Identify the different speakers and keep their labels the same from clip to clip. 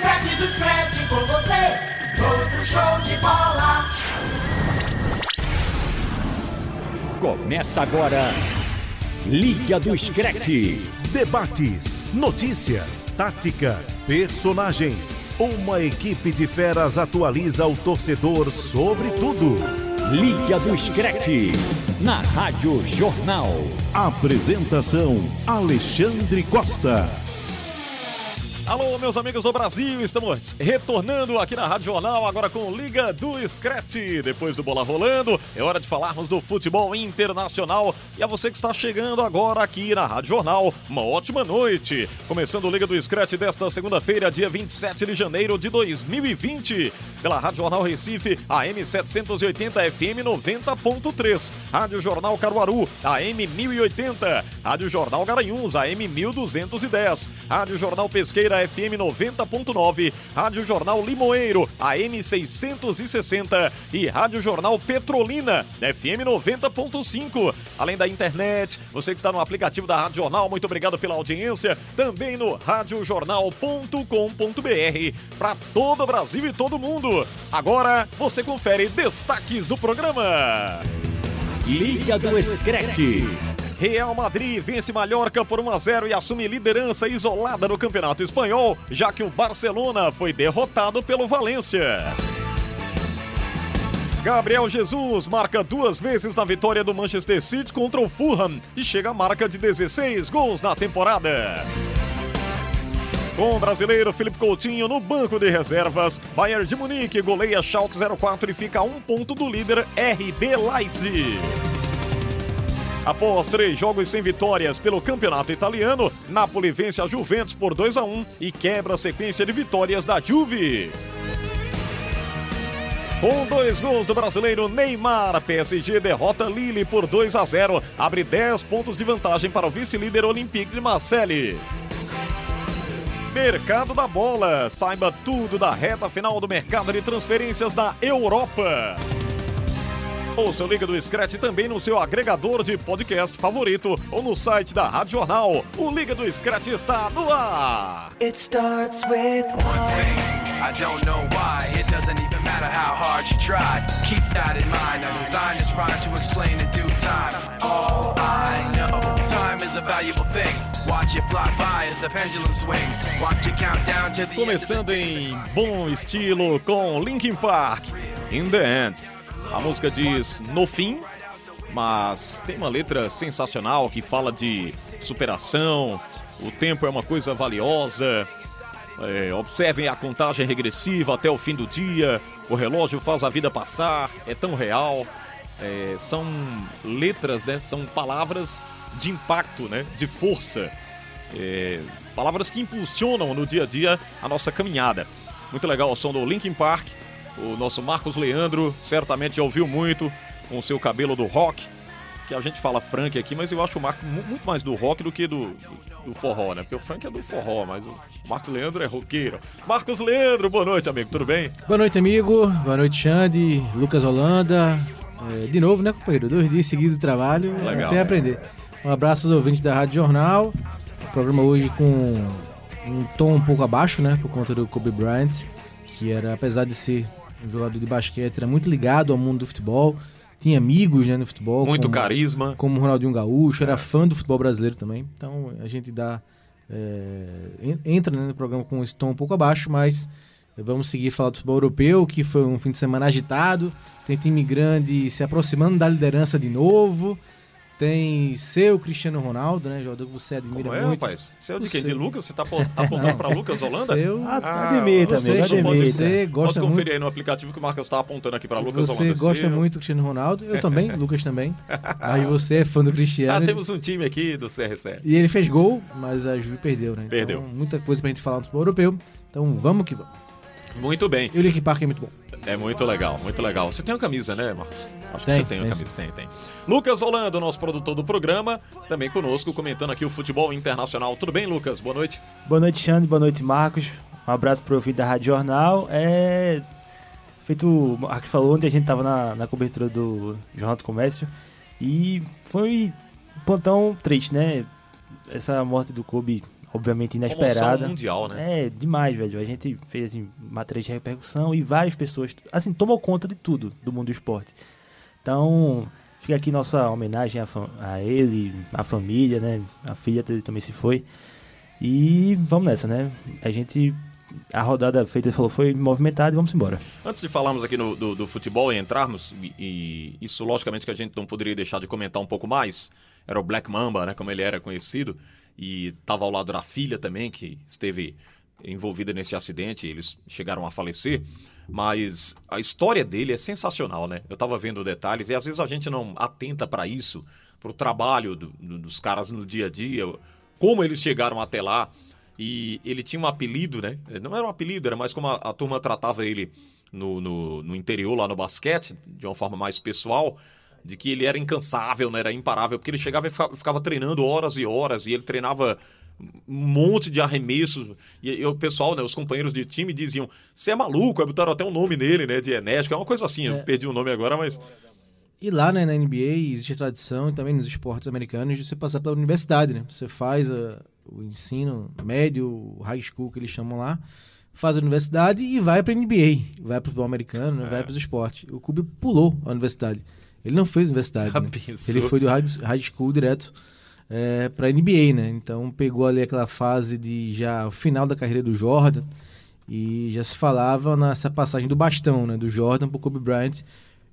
Speaker 1: Scratch, do Scratch com você, todo show de bola.
Speaker 2: Começa agora, Liga do Scratch.
Speaker 3: Debates, notícias, táticas, personagens. Uma equipe de feras atualiza o torcedor sobre tudo.
Speaker 2: Liga do Scratch, na Rádio Jornal.
Speaker 3: Apresentação: Alexandre Costa.
Speaker 4: Alô, meus amigos do Brasil, estamos retornando aqui na Rádio Jornal, agora com Liga do Scratch. Depois do Bola Rolando, é hora de falarmos do futebol internacional. E a você que está chegando agora aqui na Rádio Jornal, uma ótima noite. Começando o Liga do Scratch desta segunda-feira, dia 27 de janeiro de 2020. Pela Rádio Jornal Recife, AM 780 FM 90.3. Rádio Jornal Caruaru, AM 1080. Rádio Jornal Garanhuns, AM 1210. Rádio Jornal Pesqueira, FM 90.9, Rádio Jornal Limoeiro, AM 660 e Rádio Jornal Petrolina, FM 90.5. Além da internet, você que está no aplicativo da Rádio Jornal, muito obrigado pela audiência. Também no radiojornal.com.br para todo o Brasil e todo mundo. Agora você confere destaques do programa.
Speaker 2: Liga do Scratch.
Speaker 4: Real Madrid vence Mallorca por 1 a 0 e assume liderança isolada no Campeonato Espanhol, já que o Barcelona foi derrotado pelo Valência. Gabriel Jesus marca duas vezes na vitória do Manchester City contra o Fulham e chega à marca de 16 gols na temporada. Com o brasileiro Felipe Coutinho no banco de reservas, Bayern de Munique goleia Schalke 04 e fica a um ponto do líder RB Leipzig. Após três jogos sem vitórias pelo campeonato italiano, Napoli vence a Juventus por 2 a 1 e quebra a sequência de vitórias da Juve. Com dois gols do brasileiro Neymar, PSG derrota Lille por 2 a 0, abre 10 pontos de vantagem para o vice-líder Olympique de Marseille. Mercado da bola, saiba tudo da reta final do mercado de transferências da Europa. Ouça o Liga do Scratch também no seu agregador de podcast favorito ou no site da Rádio Jornal. O Liga do Scratch está no ar.
Speaker 5: It starts with
Speaker 6: I don't know why. It doesn't even matter how hard you try. Keep that in mind. I designed this rhyme to explain in due time. All I know, time is a valuable thing. Watch it fly by as the pendulum swings. Watch it count down to the
Speaker 4: Começando em bom estilo com Linkin Park, In the End. A música diz no fim, mas tem uma letra sensacional que fala de superação, o tempo é uma coisa valiosa. É, observem a contagem regressiva até o fim do dia, o relógio faz a vida passar, é tão real. É, são letras, né? São palavras de impacto, né? De força. É, palavras que impulsionam no dia a dia a nossa caminhada. Muito legal o som do Linkin Park. O nosso Marcos Leandro certamente já ouviu muito com o seu cabelo do rock. Que a gente fala Frank aqui, mas eu acho o Marco mu- muito mais do rock do que do, do, do forró, né? Porque o Frank é do forró, mas o Marcos Leandro é roqueiro. Marcos Leandro, boa noite, amigo, tudo bem?
Speaker 7: Boa noite, amigo. Boa noite, Xande, Lucas Holanda. É, de novo, né, companheiro? Dois dias seguidos de trabalho.
Speaker 4: Legal.
Speaker 7: Até aprender. Um abraço aos ouvintes da Rádio Jornal. O programa hoje com um tom um pouco abaixo, né? Por conta do Kobe Bryant, que era, apesar de ser jogador de basquete, era muito ligado ao mundo do futebol. Tinha amigos né, no futebol.
Speaker 4: Muito
Speaker 7: como-
Speaker 4: carisma.
Speaker 7: como o Ronaldinho Gaúcho, era fã do futebol brasileiro também. Então a gente dá. é, en- entra né, no programa com esse tom um pouco abaixo, mas vamos seguir falar do futebol europeu, que foi um fim de semana agitado. Tem time grande se aproximando da liderança de novo. Tem seu Cristiano Ronaldo, né? Jogador que você admira
Speaker 4: Como é,
Speaker 7: muito.
Speaker 4: rapaz? Você é de
Speaker 7: O
Speaker 4: quem? De
Speaker 7: seu.
Speaker 4: Lucas? Você tá apo- apontando pra Lucas Holanda?
Speaker 7: Seu,
Speaker 8: Ah,
Speaker 4: Ah,
Speaker 8: admita,
Speaker 7: você,
Speaker 8: amigo,
Speaker 4: não pode
Speaker 8: admita.
Speaker 7: você gosta
Speaker 4: Pode conferir
Speaker 7: muito.
Speaker 4: aí no aplicativo que o Marcos tá apontando aqui pra Lucas
Speaker 7: Você
Speaker 4: Holanda.
Speaker 7: gosta
Speaker 4: Seu-
Speaker 7: muito do Cristiano Ronaldo, eu também, Lucas também. Aí você é fã do Cristiano.
Speaker 4: Ah, temos um time aqui do CR7.
Speaker 7: E ele fez gol, mas a Juve perdeu, né?
Speaker 4: Perdeu.
Speaker 7: Então, muita coisa pra gente falar no futebol europeu. Então vamos que vamos.
Speaker 4: Muito bem.
Speaker 7: E o Link Park é muito bom.
Speaker 4: É muito legal, muito legal. Você tem uma camisa, né, Marcos? Acho que
Speaker 7: Tem,
Speaker 4: você tem
Speaker 7: tem
Speaker 4: camisa, tem, tem. Lucas Holanda, nosso produtor do programa, também conosco, comentando aqui o futebol internacional. Tudo bem, Lucas? Boa noite.
Speaker 8: Boa noite, Xande. Boa noite, Marcos. Um abraço pro ouvido da Rádio Jornal. É. Feito o Marcos falou, ontem a gente tava na, na cobertura do Jornal do Comércio e foi um pontão triste, né? Essa morte do Kobe obviamente
Speaker 4: Comoção
Speaker 8: inesperada.
Speaker 4: mundial, né?
Speaker 8: É, demais, velho. A gente fez assim, matéria de repercussão e várias pessoas, assim, tomou conta de tudo do mundo do esporte. Então, fica aqui nossa homenagem a, a ele, a família, né? A filha dele também se foi. E vamos nessa, né? A gente. A rodada feita, falou, foi movimentada e vamos embora.
Speaker 4: Antes de falarmos aqui no- do, do futebol e entrarmos, e, e isso logicamente que a gente não poderia deixar de comentar um pouco mais, era o Black Mamba, né, como ele era conhecido, e estava ao lado da filha também, que esteve envolvida nesse acidente, eles chegaram a falecer, mas a história dele é sensacional, né? Eu estava vendo detalhes e às vezes a gente não atenta para isso, para o trabalho do- dos caras no dia a dia, como eles chegaram até lá. E ele tinha um apelido, né? Não era um apelido, era mais como a, a turma tratava ele no, no, no interior, lá no basquete, de uma forma mais pessoal, de que ele era incansável, né? era imparável, porque ele chegava e ficava, ficava treinando horas e horas, e ele treinava um monte de arremessos. E, e o pessoal, né, os companheiros de time diziam: Você é maluco? Aí botaram até um nome nele, né? De Enérgico, é uma coisa assim, eu perdi o nome agora, mas.
Speaker 7: E lá, né, na NBA, existe a tradição, e também nos esportes americanos, de você passar pela universidade, né? Você faz a- o ensino médio, o high school que eles chamam lá, faz a universidade e vai pra NBA, vai pro futebol americano, né? vai pros esportes. O Kobe pulou a universidade. Ele não fez universidade, né? Ele foi do high, high school direto é, pra NBA, né? Então pegou ali aquela fase de já o final da carreira do Jordan e já se falava nessa passagem do bastão, né? Do Jordan pro Kobe Bryant.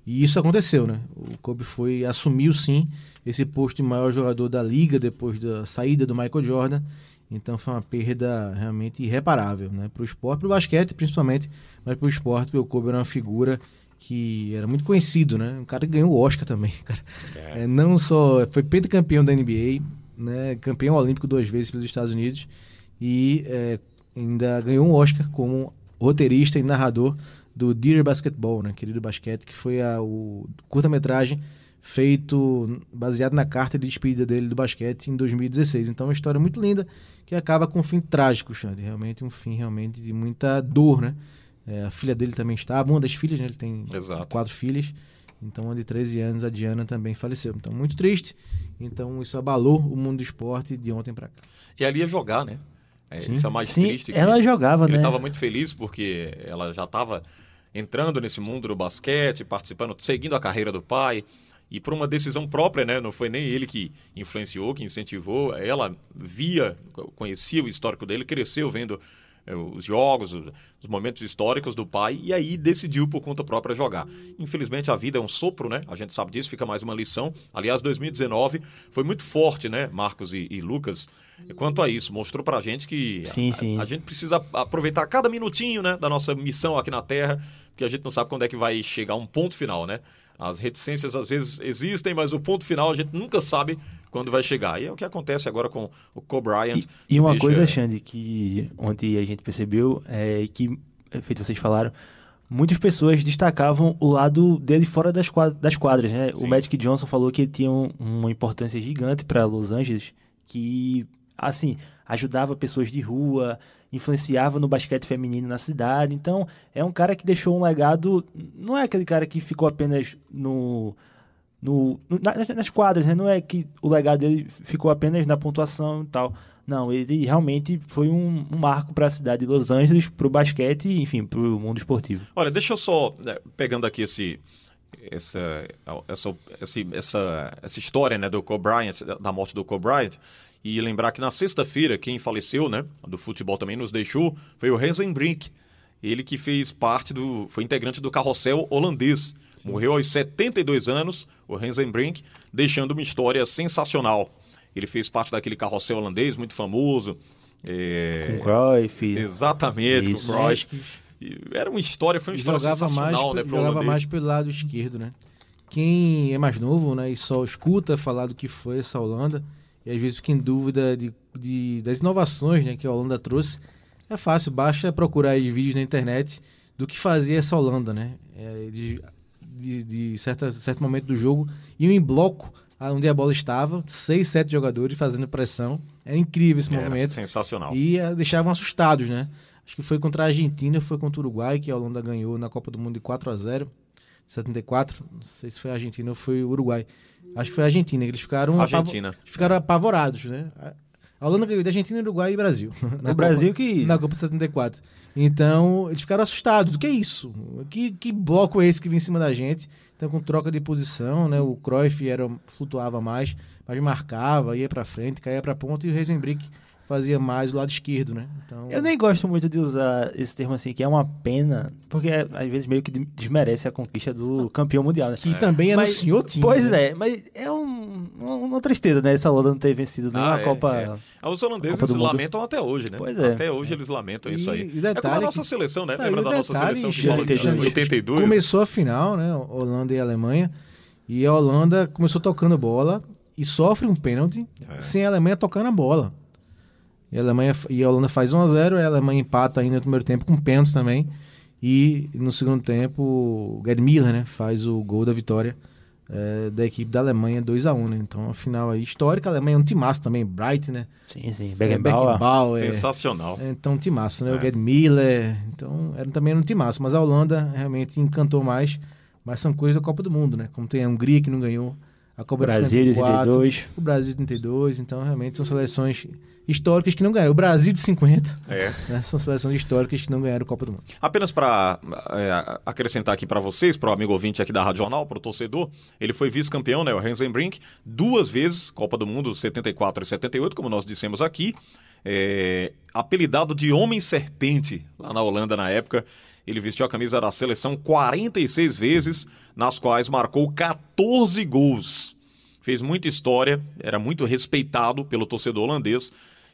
Speaker 7: E isso aconteceu, né? O Kobe foi assumiu sim esse posto de maior jogador da liga depois da saída do Michael Jordan. Então foi uma perda realmente irreparável, né? Para o esporte, para o basquete principalmente, mas para o esporte, porque o Kobe era uma figura que era muito conhecido, né? Um cara que ganhou o Oscar também, cara. É, não só foi pentacampeão da NBA, né? Campeão olímpico duas vezes pelos Estados Unidos e é, ainda ganhou um Oscar como roteirista e narrador do Dear Basketball, né? Querido Basquete, que foi a, o curta-metragem feito baseado na carta de despedida dele do basquete em 2016. Então, é uma história muito linda que acaba com um fim trágico, Xande. Realmente um fim realmente de muita dor, né? É, a filha dele também estava, uma das filhas, né? Ele tem
Speaker 4: Exato.
Speaker 7: quatro filhas. Então, uma de 13 anos, a Diana também faleceu. Então, muito triste. Então, isso abalou o mundo do esporte de ontem para cá.
Speaker 4: E ali ia jogar, né? É, isso é mais
Speaker 8: Sim,
Speaker 4: triste. que
Speaker 8: ela jogava,
Speaker 4: Ele
Speaker 8: né?
Speaker 4: estava muito feliz porque ela já estava entrando nesse mundo do basquete, participando, seguindo a carreira do pai. E por uma decisão própria, né? Não foi nem ele que influenciou, que incentivou. Ela via, conhecia o histórico dele, cresceu vendo os jogos, os os momentos históricos do pai e aí decidiu por conta própria jogar. Infelizmente a vida é um sopro, né? A gente sabe disso, fica mais uma lição. Aliás, 2019 foi muito forte, né, Marcos e, e Lucas, quanto a isso. Mostrou pra gente que
Speaker 8: Sim,
Speaker 4: a-
Speaker 8: sim.
Speaker 4: a gente precisa aproveitar cada minutinho, né, da nossa missão aqui na Terra, porque a gente não sabe quando é que vai chegar um ponto final, né? As reticências às vezes existem, mas o ponto final a gente nunca sabe quando vai chegar. E é o que acontece agora com o Kobe Bryant.
Speaker 8: E, e uma
Speaker 4: deixa-
Speaker 8: coisa, Xande, que ontem a gente percebeu é que, é, feito vocês falaram, muitas pessoas destacavam o lado dele fora das quadras, das quadras né?
Speaker 4: Sim.
Speaker 8: O Magic Johnson falou que ele tinha um- uma importância gigante para Los Angeles, que, assim, ajudava pessoas de rua, influenciava no basquete feminino na cidade. Então, é um cara que deixou um legado. Não é aquele cara que ficou apenas no. No, no- na- nas- nas quadras, né? Não é que o legado dele ficou apenas na pontuação e tal. Não, ele realmente foi um, um marco para a cidade de Los Angeles, para o basquete e, enfim, para o mundo esportivo.
Speaker 4: Olha, deixa eu só, né, pegando aqui esse, essa, essa, essa, essa história né, do Kobe Bryant, da- morte do Kobe Bryant, e lembrar que na sexta-feira quem faleceu, né, do futebol também nos deixou, foi o Rensenbrink. Ele que fez parte do, foi integrante do carrossel holandês. Morreu aos 72 anos, o Rensenbrink, deixando uma história sensacional. Ele fez parte daquele carrossel holandês muito famoso. é,
Speaker 8: Com Cruyff.
Speaker 4: Exatamente,
Speaker 8: Isso.
Speaker 4: com o Cruyff. E Era uma história, foi uma história
Speaker 7: jogava mais,
Speaker 4: sensacional, né,
Speaker 7: pe-
Speaker 4: pro
Speaker 7: jogava
Speaker 4: holandês.
Speaker 7: mais pelo lado esquerdo, né? Quem é mais novo, né, e só escuta falar do que foi essa Holanda, e às vezes fica em dúvida de, de- das inovações, né, que a Holanda trouxe, é fácil, basta procurar aí vídeos na internet do que fazia essa Holanda, né? É, eles, de, de certa, certo momento do jogo, iam em bloco onde a bola estava, seis, sete jogadores fazendo pressão. Era incrível esse
Speaker 4: Era
Speaker 7: movimento.
Speaker 4: sensacional.
Speaker 7: E eh, deixavam assustados, né? Acho que foi contra a Argentina, foi contra o Uruguai, que a Holanda ganhou na Copa do Mundo de 4 a 0 74. Não sei se foi a Argentina ou foi o Uruguai. Acho que foi a Argentina, que eles ficaram, apavo-
Speaker 4: Argentina.
Speaker 7: ficaram apavorados, né? A- Holanda ganhou de Argentina, Uruguai e Brasil. Na
Speaker 8: O Brasil
Speaker 7: Copa,
Speaker 8: que-
Speaker 7: Na Copa 74. Então, eles ficaram assustados. O que é isso? Que, que bloco é esse que vem em cima da gente? Então, com troca de posição, né? O Cruyff era, flutuava mais, mas marcava, ia pra frente, caía pra ponta e o Reisenbrick fazia mais o lado esquerdo, né? Então,
Speaker 8: Eu nem gosto muito de usar esse termo assim, que é uma pena, porque às vezes meio que desmerece a conquista do campeão mundial, né?
Speaker 7: Que também era
Speaker 8: Mas-
Speaker 7: o senhor time.
Speaker 8: Pois
Speaker 7: né?
Speaker 8: é, mas é um, uma, tristeza, né? Essa Holanda não ter vencido nenhuma
Speaker 4: Ah, é,
Speaker 8: Copa.
Speaker 4: é. Ah, Os holandeses
Speaker 8: Copa
Speaker 4: lamentam até hoje, né?
Speaker 8: Pois é.
Speaker 4: Até hoje eles lamentam isso
Speaker 7: E-
Speaker 4: aí.
Speaker 7: e
Speaker 4: é como a nossa
Speaker 7: que-
Speaker 4: seleção, né?
Speaker 7: Tá,
Speaker 4: Lembra da
Speaker 7: o
Speaker 4: nossa
Speaker 7: detalhe,
Speaker 4: seleção que
Speaker 7: Xande,
Speaker 4: fala de
Speaker 8: Xande,
Speaker 4: 82?
Speaker 7: Começou a final, né? Holanda e Alemanha. E a Holanda começou tocando bola e sofre um pênalti
Speaker 4: É.
Speaker 7: sem a Alemanha tocando a bola. E a, Alemanha, e a Holanda faz 1x0, e a Alemanha empata ainda no primeiro tempo com pênalti também. E no segundo tempo, o Gerd Miller né, faz o gol da vitória eh, da equipe da Alemanha 2x1. Né? Então, a final aí histórica, a Alemanha é um timaço também, Bright, né?
Speaker 8: Sim, sim.
Speaker 7: É,
Speaker 8: Beckenbauer.
Speaker 7: Beckenbauer,
Speaker 4: Sensacional.
Speaker 7: é, então, um timaço, né?
Speaker 4: É.
Speaker 7: O Gerd Miller. Então, era também era um timaço. Mas a Holanda realmente encantou mais. Mas são coisas da Copa do Mundo, né? Como tem a Hungria que não ganhou. A Copa
Speaker 8: Brasil de
Speaker 7: de 54,
Speaker 8: 82.
Speaker 7: O Brasil de 32. Então, realmente são seleções históricas que não ganharam. O Brasil de 50,
Speaker 4: É.
Speaker 7: né? São seleções históricas que não ganharam Copa do Mundo.
Speaker 4: Apenas para acrescentar aqui para vocês, para o amigo ouvinte aqui da Rádio Jornal, para o torcedor, ele foi vice-campeão, né, o Rensenbrink, duas vezes, Copa do Mundo 74 e 78, como nós dissemos aqui, é, apelidado de Homem-Serpente lá na Holanda na época. Ele vestiu a camisa da seleção 46 vezes, nas quais marcou 14 gols. Fez muita história, era muito respeitado pelo torcedor holandês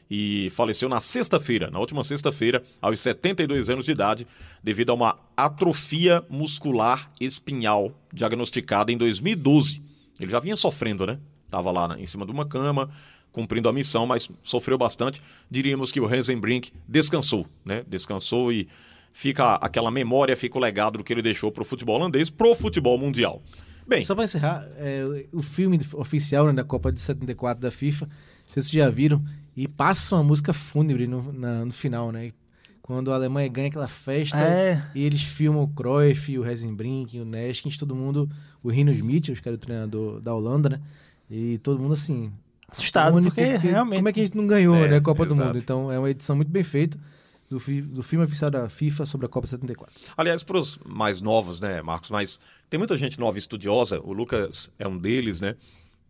Speaker 4: e faleceu na sexta-feira, na última sexta-feira, aos 72 anos de idade, devido a uma atrofia muscular espinhal diagnosticada em 2012. Ele já vinha sofrendo, né? Tava lá em cima de uma cama, cumprindo a missão, mas sofreu bastante. Diríamos que o Rensenbrink descansou, né? Descansou e fica aquela memória, fica o legado do que ele deixou pro futebol holandês, pro futebol mundial. Bem,
Speaker 7: Só para encerrar, é, o filme oficial né, da Copa de 74 da FIFA, vocês já viram, e passa uma música fúnebre no, na- no final, né? Quando a Alemanha ganha aquela festa
Speaker 8: É.
Speaker 7: e eles filmam o Cruyff, o Rezenbrink, o Neskins, todo mundo, o Rino Smith, os caras do treinador da Holanda, né? E todo mundo assim,
Speaker 8: Assustado,
Speaker 7: único,
Speaker 8: porque realmente.
Speaker 7: como é que a gente não ganhou,
Speaker 4: É,
Speaker 7: né, a Copa do
Speaker 4: exato.
Speaker 7: Mundo? Então é uma edição muito bem feita do, do filme oficial da FIFA sobre a Copa 74.
Speaker 4: Aliás, para os mais novos, né, Marcos? Mas tem muita gente nova e estudiosa. O Lucas é um deles, né?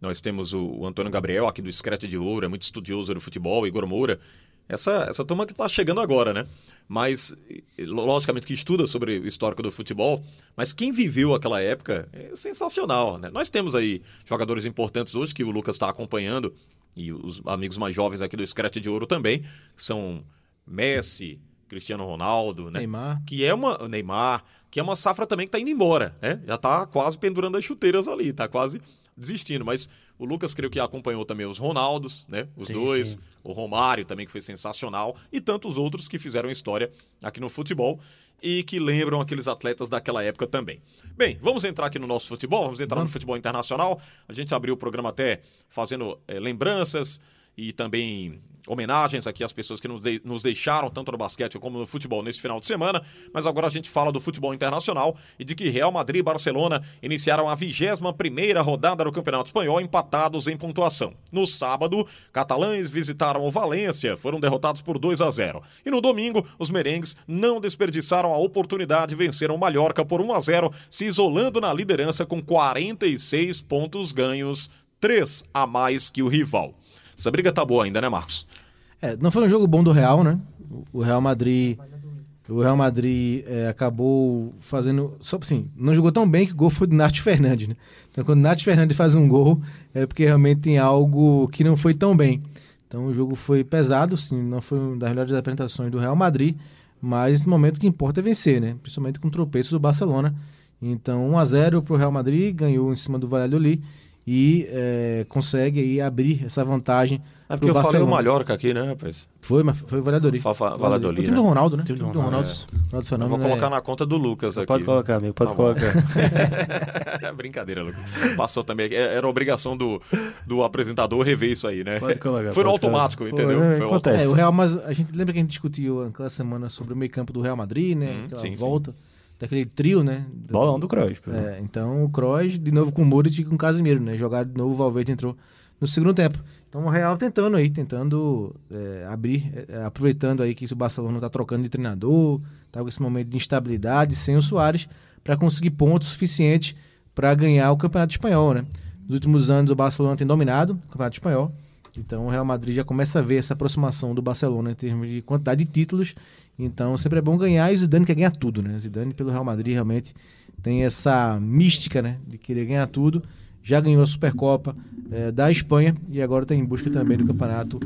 Speaker 4: Nós temos o, o Antônio Gabriel, aqui do Screte de Ouro, é muito estudioso do futebol, Igor Moura. Essa, essa turma que está chegando agora, né? Mas, logicamente, que estuda sobre o histórico do futebol, mas quem viveu aquela época é sensacional, né? Nós temos aí jogadores importantes hoje que o Lucas está acompanhando, e os amigos mais jovens aqui do Screte de Ouro também, que são Messi, Cristiano Ronaldo, né?
Speaker 7: Neymar.
Speaker 4: que é uma Neymar, que é uma safra também que tá indo embora, né? Já tá quase pendurando as chuteiras ali, tá quase desistindo, mas o Lucas creio que acompanhou também os Ronaldos, né? Os
Speaker 8: Sim,
Speaker 4: dois,
Speaker 8: sim.
Speaker 4: o Romário também que foi sensacional e tantos outros que fizeram história aqui no futebol e que lembram aqueles atletas daquela época também. Bem, vamos entrar aqui no nosso futebol, vamos entrar no
Speaker 7: Vamos.
Speaker 4: futebol internacional. A gente abriu o programa até fazendo eh, lembranças e também homenagens aqui às pessoas que nos, de- nos deixaram, tanto no basquete como no futebol, nesse final de semana. Mas agora a gente fala do futebol internacional e de que Real Madrid e Barcelona iniciaram a 21ª rodada do Campeonato Espanhol empatados em pontuação. No sábado, catalães visitaram o Valência, foram derrotados por 2 a 0. E no domingo, os merengues não desperdiçaram a oportunidade e venceram o Mallorca por 1 a 0, se isolando na liderança com 46 pontos ganhos, 3 a mais que o rival. Essa briga tá boa ainda, né, Marcos?
Speaker 7: É, não foi um jogo bom do Real, né? O Real Madrid. O Real Madrid é, acabou fazendo. Só assim, não jogou tão bem que o gol foi do Nath Fernandes, né? Então quando o Nath Fernandes faz um gol, é porque realmente tem algo que não foi tão bem. Então o jogo foi pesado, sim, não foi uma das melhores apresentações do Real Madrid, mas nesse momento que importa é vencer, né? Principalmente com o tropeço do Barcelona. Então 1 a 0 para o Real Madrid, ganhou em cima do Valladolid e é, consegue aí abrir essa vantagem.
Speaker 4: É porque eu falei o
Speaker 7: Barcelona.
Speaker 4: Mallorca aqui, né, rapaz?
Speaker 7: Foi, mas foi o Valladolid.
Speaker 4: Fa- fa- Valladolid,
Speaker 7: O time
Speaker 4: né?
Speaker 7: do Ronaldo, né? O
Speaker 8: Time
Speaker 7: time
Speaker 8: do
Speaker 7: do Ronaldo.
Speaker 8: Ronaldo,
Speaker 7: Ronaldo
Speaker 4: Eu
Speaker 7: Fenômeno.
Speaker 4: vou colocar
Speaker 7: é-
Speaker 4: na conta do Lucas aqui.
Speaker 8: Pode colocar, amigo, pode
Speaker 4: Tá
Speaker 8: colocar.
Speaker 4: Brincadeira, Lucas. Passou também. É- Era obrigação do, do apresentador rever isso aí, né?
Speaker 8: Pode colocar,
Speaker 4: Foi no automático,
Speaker 8: colocar.
Speaker 4: entendeu?
Speaker 8: Foi,
Speaker 4: Foi
Speaker 8: acontece.
Speaker 7: É, o Real, mas a gente lembra que a gente discutiu aquela semana sobre o meio campo do Real Madrid, né?
Speaker 4: Hum,
Speaker 7: Aquela
Speaker 4: sim, sim.
Speaker 7: Daquele trio, né? Do-
Speaker 8: Bolão do Kroos.
Speaker 7: É, então o Kroos de novo com o Modric e com o Casemiro, né? Jogaram de novo, o Valverde entrou no segundo tempo. Então o Real tentando aí, tentando é, abrir, é, aproveitando aí que o Barcelona está trocando de treinador, tá com esse momento de instabilidade sem o Soares, para conseguir pontos suficientes para ganhar o Campeonato Espanhol, né? Nos últimos anos o Barcelona tem dominado o Campeonato Espanhol, então o Real Madrid já começa a ver essa aproximação do Barcelona em termos de quantidade de títulos, então sempre é bom ganhar e o Zidane quer ganhar tudo, né? O Zidane pelo Real Madrid realmente tem essa mística, né, de querer ganhar tudo já ganhou a Supercopa é, da Espanha e agora está em busca também do Campeonato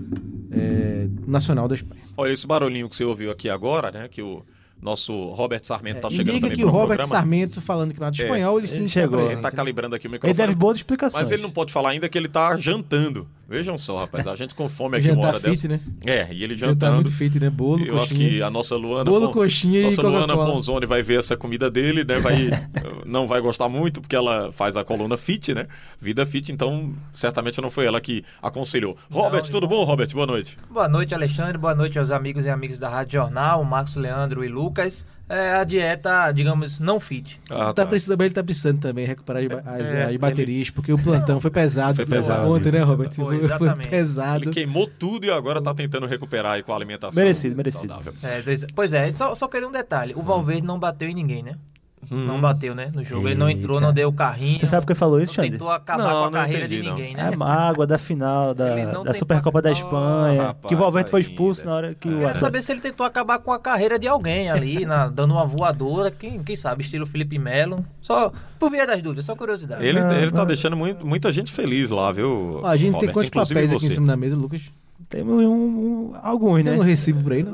Speaker 7: é, Nacional da Espanha.
Speaker 4: Olha, esse barulhinho que você ouviu aqui agora, né? Que o nosso Robert Sarmento está é, chegando
Speaker 7: indica
Speaker 4: também
Speaker 7: que o Robert programa. Sarmento falando que no é, espanhol ele sim chegou.
Speaker 4: Ele está calibrando aqui o microfone.
Speaker 8: Ele deve boas explicações.
Speaker 4: Mas ele não pode falar ainda que ele está jantando. Vejam só, rapaz, a gente com fome aqui uma hora fit, dessa. Né? É, e ele jantando.
Speaker 7: muito fit, né? Bolo,
Speaker 4: Eu
Speaker 7: coxinha.
Speaker 4: acho que a nossa Luana...
Speaker 7: Bolo, coxinha
Speaker 4: nossa
Speaker 7: e
Speaker 4: Luana Ponzoni vai ver essa comida dele, né? Vai, não vai gostar muito, porque ela faz a coluna fit, né? Vida fit, então certamente não foi ela que aconselhou. Robert, não, tudo bom, Robert? Boa noite.
Speaker 5: Boa noite, Alexandre. Boa noite aos amigos e amigas da Rádio Jornal, Marcos Leandro e Lucas é a dieta, digamos, não fit.
Speaker 7: Ah, tá. tá precisando, ele tá precisando também recuperar as, é, as baterias, ele... porque o plantão foi pesado.
Speaker 4: Foi pesado.
Speaker 7: Ontem, né, Robert?
Speaker 5: Foi, exatamente.
Speaker 7: Foi pesado.
Speaker 4: Ele queimou tudo e agora tá tentando recuperar aí com a alimentação
Speaker 8: merecido, merecido.
Speaker 4: saudável.
Speaker 5: É, pois é, só, só queria um detalhe. O Valverde não bateu em ninguém, né? Hum. Não bateu, né? No jogo. Ele não entrou, não deu o carrinho.
Speaker 8: Você sabe por que falou isso, Xande?
Speaker 5: tentou acabar não, com a carreira entendi, de ninguém,
Speaker 8: não. né? É mágoa da final da, da Supercopa da Espanha. Oh, rapaz, que o Valverde foi expulso na hora que
Speaker 5: Eu
Speaker 8: o.
Speaker 5: queria saber se ele tentou acabar com a carreira de alguém ali, na, dando uma voadora. Quem, quem sabe, estilo Felipe Melo. Só por via das dúvidas, só curiosidade.
Speaker 4: Ele, não, ele tá deixando muito, muita gente feliz lá, viu?
Speaker 7: a gente Robert, tem quantos papéis aqui em cima da mesa, Lucas?
Speaker 8: Temos um, um, alguns, né?
Speaker 7: Tem um recibo por aí, não?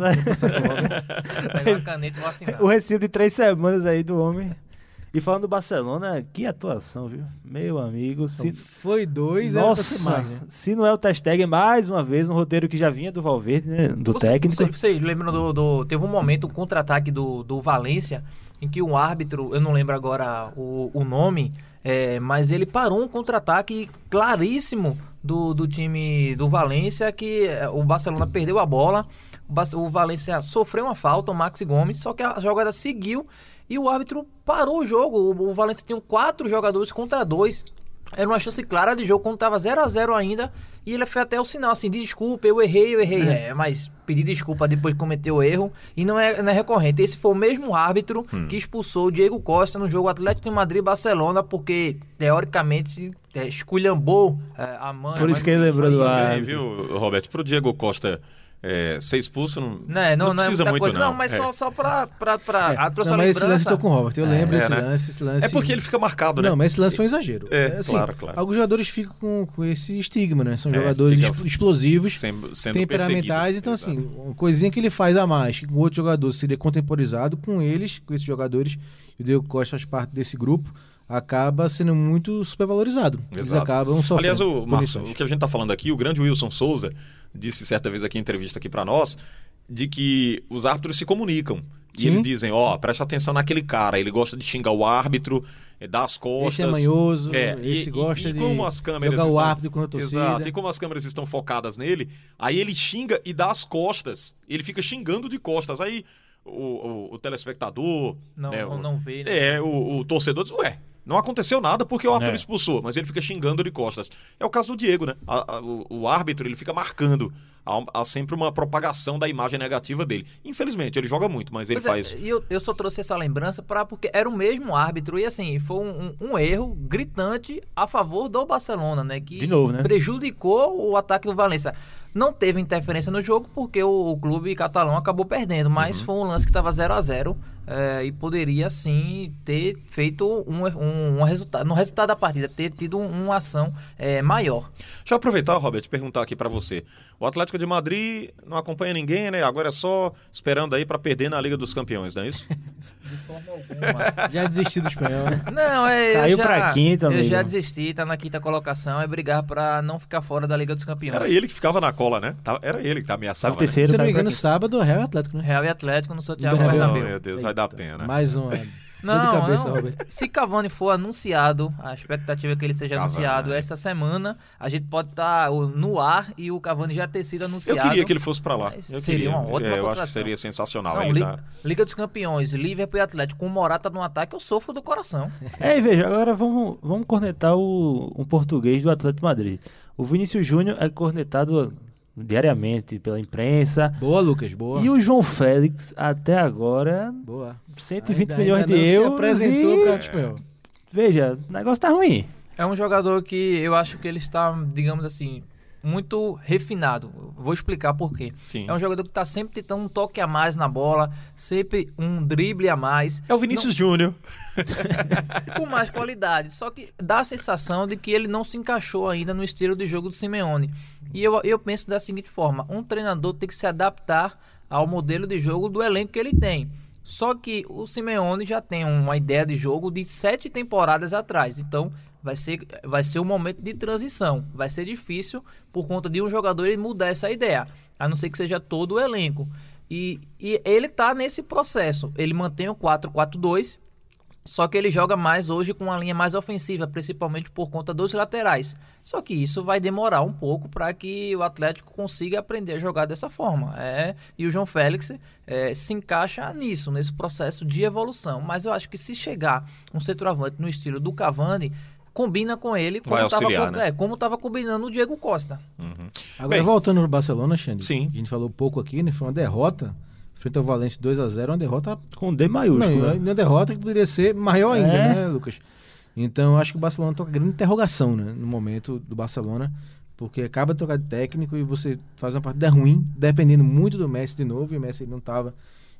Speaker 8: o recibo de três semanas aí do homem. E falando do Barcelona, que atuação, viu? Meu amigo. Se...
Speaker 7: Foi dois,
Speaker 8: Nossa, mais, né? se não é o Testeg, mais uma vez, um roteiro que já vinha do Valverde, né? Do
Speaker 5: você,
Speaker 8: técnico.
Speaker 5: Vocês você lembram do, do, Teve um momento, um contra-ataque do, do Valência, em que um árbitro, eu não lembro agora o, o nome, é, mas ele parou um contra-ataque claríssimo do, do time do Valência, que é, o Barcelona perdeu a bola. O Valência sofreu uma falta, o Maxi Gomes, só que a jogada seguiu e o árbitro parou o jogo. O, o Valência tinha quatro jogadores contra dois. Era uma chance clara de jogo quando estava 0 a 0 ainda. E ele fez até o sinal assim: desculpa, eu errei, eu errei. É, é mas pedir desculpa depois de cometer o erro. E não é, não é recorrente. Esse foi o mesmo árbitro hum. que expulsou o Diego Costa no jogo Atlético de Madrid-Barcelona, porque teoricamente é, esculhambou é, a mãe.
Speaker 8: Por isso que ele lembrou do
Speaker 4: árbitro. Viu, Roberto? Pro Diego Costa é, ser expulso não, não, é, não, não precisa
Speaker 5: é
Speaker 4: muito,
Speaker 5: coisa,
Speaker 4: não.
Speaker 5: não. mas é. só, só pra, pra, pra
Speaker 7: é. a não, mas esse lance eu tô com o Robert, eu lembro é, esse, né? lance, esse lance.
Speaker 4: É porque ele fica marcado, né?
Speaker 7: Não, mas esse lance foi um exagero.
Speaker 4: É, assim, claro, claro.
Speaker 7: Alguns jogadores ficam com, com esse estigma, né? São jogadores explosivos, sendo, sendo temperamentais, então assim, uma coisinha que ele faz a mais, que com outro jogador seria contemporizado, com eles, com esses jogadores, e o Diego Costa faz parte desse grupo, acaba sendo muito supervalorizado. Eles acabam sofrendo.
Speaker 4: Aliás, o, Marcos, o que a gente está falando aqui, o grande Wilson Souza disse certa vez aqui em entrevista aqui para nós, de que os árbitros se comunicam. E Sim. eles dizem, ó, oh, presta atenção naquele cara, ele gosta de xingar o árbitro, eh, dar as costas. Esse
Speaker 7: é manhoso, é, esse e, gosta e, e de como as câmeras jogar estão, o árbitro com a torcida. Exato,
Speaker 4: e como as câmeras estão focadas nele, aí ele xinga e dá as costas. Ele fica xingando de costas. Aí o, o, o telespectador...
Speaker 5: Não,
Speaker 4: né,
Speaker 5: não, não vê, né?
Speaker 4: É, o, o torcedor diz, ué, não aconteceu nada porque o árbitro é. expulsou, mas ele fica xingando de costas. É o caso do Diego, né? A, a, o, o, árbitro ele fica marcando. Há, há, sempre uma propagação da imagem negativa dele. Infelizmente, ele joga muito, mas ele pois é, faz.
Speaker 5: E eu, eu só trouxe essa lembrança para porque era o mesmo árbitro e assim foi um, um, um, erro gritante a favor do Barcelona, né? Que
Speaker 8: de novo, né?
Speaker 5: prejudicou o ataque do Valência. Não teve interferência no jogo porque o, o clube catalão acabou perdendo, mas uhum. foi um lance que estava 0 a 0 é, e poderia sim ter feito um, um, um, resultado, no resultado da partida, ter tido uma ação é, maior.
Speaker 4: Deixa eu aproveitar, Robert, perguntar aqui para você. O Atlético de Madrid não acompanha ninguém, né? Agora é só esperando aí para perder na Liga dos Campeões, não é isso?
Speaker 5: De forma alguma.
Speaker 7: já desisti do espanhol, né?
Speaker 5: Não, é.
Speaker 8: Caiu
Speaker 5: já,
Speaker 8: pra quinta,
Speaker 5: Eu já desisti, tá na quinta colocação, é brigar para não ficar fora da Liga dos Campeões.
Speaker 4: Era ele que ficava na cola, né? Era ele que tá ameaçando.
Speaker 8: Sabe o terceiro, né?
Speaker 7: Se não me engano, sábado, Real e Atlético, né?
Speaker 5: Real e Atlético no Santiago Bernabéu.
Speaker 4: Meu Deus, vai dar pena.
Speaker 7: Mais um.
Speaker 5: Não, cabeça, não. Se Cavani for anunciado, a expectativa é que ele seja Cavani. anunciado essa semana, a gente pode estar tá no ar e o Cavani já ter sido anunciado.
Speaker 4: Eu queria que ele fosse para lá. Eu
Speaker 5: seria
Speaker 4: queria.
Speaker 5: uma ótima
Speaker 4: é, Eu acho que seria sensacional.
Speaker 5: Não, Liga, tá... Liga, dos Campeões, Liverpool e Atlético, com o Morata no ataque, eu sofro do coração.
Speaker 8: É, e veja, agora vamos, vamos cornetar o, um português do Atlético Madrid. O Vinícius Júnior é cornetado diariamente pela imprensa.
Speaker 7: Boa, Lucas, boa.
Speaker 8: E o João Félix, até agora,
Speaker 7: Boa.
Speaker 8: 120
Speaker 7: Ainda-
Speaker 8: milhões
Speaker 7: ainda
Speaker 8: de
Speaker 7: não se
Speaker 8: euros.
Speaker 7: apresentou
Speaker 8: e-
Speaker 7: Campeonato Espanhol.
Speaker 8: Veja, o negócio tá ruim.
Speaker 5: É um jogador que eu acho que ele está, digamos assim, muito refinado. Vou explicar por quê.
Speaker 4: Sim.
Speaker 5: É um jogador que está sempre tentando um toque a mais na bola, sempre um drible a mais.
Speaker 4: É o Vinícius Júnior.
Speaker 5: com mais qualidade. Só que dá a sensação de que ele não se encaixou ainda no estilo de jogo do Simeone. E eu, eu penso da seguinte forma: um treinador tem que se adaptar ao modelo de jogo do elenco que ele tem. Só que o Simeone já tem uma ideia de jogo de sete temporadas atrás. Então vai ser, vai ser um momento de transição. Vai ser difícil por conta de um jogador ele mudar essa ideia. A não ser que seja todo o elenco. E, e ele tá nesse processo. Ele mantém o 4-4-2. Só que ele joga mais hoje com uma linha mais ofensiva, principalmente por conta dos laterais. Só que isso vai demorar um pouco para que o Atlético consiga aprender a jogar dessa forma. É, e o João Félix é, se encaixa nisso, nesse processo de evolução. Mas eu acho que se chegar um centroavante no estilo do Cavani, combina com ele como estava
Speaker 4: né?
Speaker 5: é, como tava combinando o Diego Costa.
Speaker 7: Agora,
Speaker 4: Bem.
Speaker 7: voltando no Barcelona, Xande.
Speaker 4: Sim.
Speaker 7: A gente falou pouco aqui, né? Foi uma derrota frente ao Valência 2x0, uma derrota
Speaker 8: Com D maiúsculo.
Speaker 7: Não,
Speaker 8: né?
Speaker 7: uma derrota que poderia ser maior ainda,
Speaker 8: É.
Speaker 7: né, Lucas? Então, eu acho que o Barcelona está com grande interrogação, né, no momento do Barcelona, porque acaba de trocar de técnico e você faz uma partida ruim, dependendo muito do Messi de novo, e o Messi não estava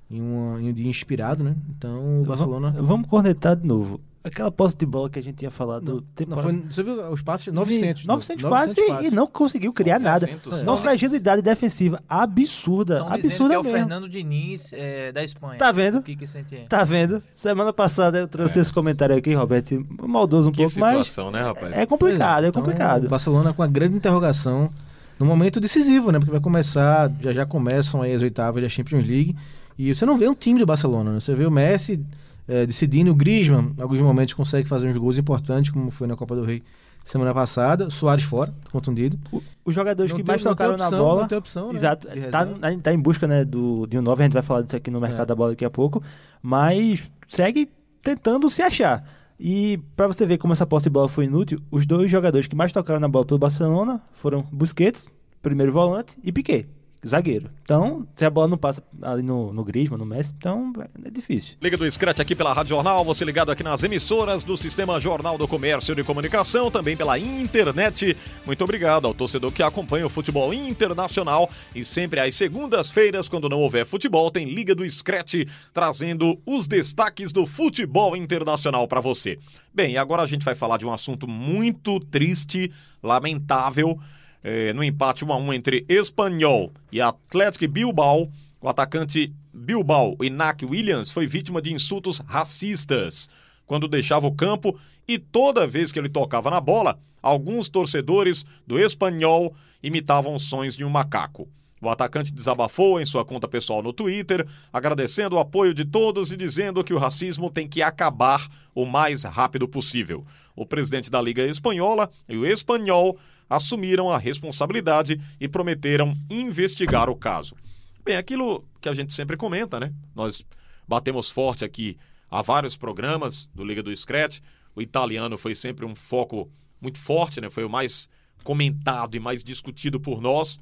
Speaker 7: em, em um dia inspirado, né? Então, o Barcelona...
Speaker 8: Vamos, vamos cornetar de novo. Aquela posse de bola que a gente tinha falado.
Speaker 7: Não, não foi, você viu os passes? 900.
Speaker 8: 900
Speaker 7: 900
Speaker 8: passes e não conseguiu criar nada.
Speaker 4: 900
Speaker 8: Uma
Speaker 5: passes.
Speaker 8: fragilidade defensiva absurda.
Speaker 5: Estão dizendo
Speaker 8: absurda
Speaker 5: que é o
Speaker 8: mesmo.
Speaker 5: Fernando Diniz é, da Espanha.
Speaker 8: Tá vendo?
Speaker 5: O.
Speaker 8: Tá vendo? Semana passada eu trouxe esse comentário aqui, Roberto. Maldoso um
Speaker 4: Que
Speaker 8: pouco, mas
Speaker 4: situação, né, rapaz?
Speaker 8: é complicado, é
Speaker 7: Então,
Speaker 8: complicado.
Speaker 7: O Barcelona com uma grande interrogação no momento decisivo, né? Porque vai começar, já já começam aí as oitavas da Champions League. E você não vê um time do Barcelona, né? Você vê o Messi eh, decidindo, o Griezmann, em alguns momentos consegue fazer uns gols importantes, como foi na Copa do Rei semana passada. Soares fora, contundido.
Speaker 8: Os jogadores
Speaker 7: Não
Speaker 8: que
Speaker 7: tem-
Speaker 8: mais tocaram na
Speaker 7: opção,
Speaker 8: bola.
Speaker 7: não tem opção, né,
Speaker 8: Exato. Tá,
Speaker 7: reserva.
Speaker 8: a gente tá em busca né, do, de um novo, a gente vai falar disso aqui no mercado
Speaker 7: É.
Speaker 8: da bola daqui a pouco. Mas segue tentando se achar. E pra você ver como essa posse de bola foi inútil, os dois jogadores que mais tocaram na bola pelo Barcelona foram Busquets, primeiro volante, e Piquet, zagueiro. Então, se a bola não passa ali no, no Griezmann, no Messi, então é difícil.
Speaker 4: Liga do Scratch aqui pela Rádio Jornal, você ligado aqui nas emissoras do Sistema Jornal do Comércio e de Comunicação, também pela internet. Muito obrigado ao torcedor que acompanha o futebol internacional e sempre às segundas-feiras, quando não houver futebol, tem Liga do Scratch trazendo os destaques do futebol internacional para você. Bem, agora a gente vai falar de um assunto muito triste, lamentável, eh, no empate 1 a 1 entre Espanhol e Atlético Bilbao. O atacante Bilbao, Inak Williams, foi vítima de insultos racistas quando deixava o campo e toda vez que ele tocava na bola, alguns torcedores do Espanhol imitavam sons de um macaco. O atacante desabafou em sua conta pessoal no Twitter, agradecendo o apoio de todos e dizendo que o racismo tem que acabar o mais rápido possível. O presidente da Liga Espanhola e o Espanhol assumiram a responsabilidade e prometeram investigar o caso. Bem, aquilo que a gente sempre comenta, né? Nós batemos forte aqui há vários programas do Liga do Scratch. O italiano foi sempre um foco muito forte, né? Foi o mais comentado e mais discutido por nós,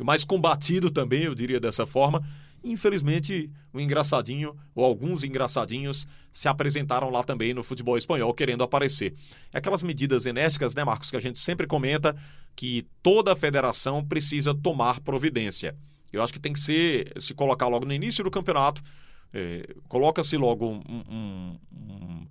Speaker 4: o mais combatido também, eu diria dessa forma. Infelizmente, o engraçadinho, ou alguns engraçadinhos, se apresentaram lá também no futebol espanhol querendo aparecer. É aquelas medidas enérgicas, né, Marcos, que a gente sempre comenta que toda federação precisa tomar providência. Eu acho que tem que ser, se colocar logo no início do campeonato, eh, coloca-se logo um, um- um-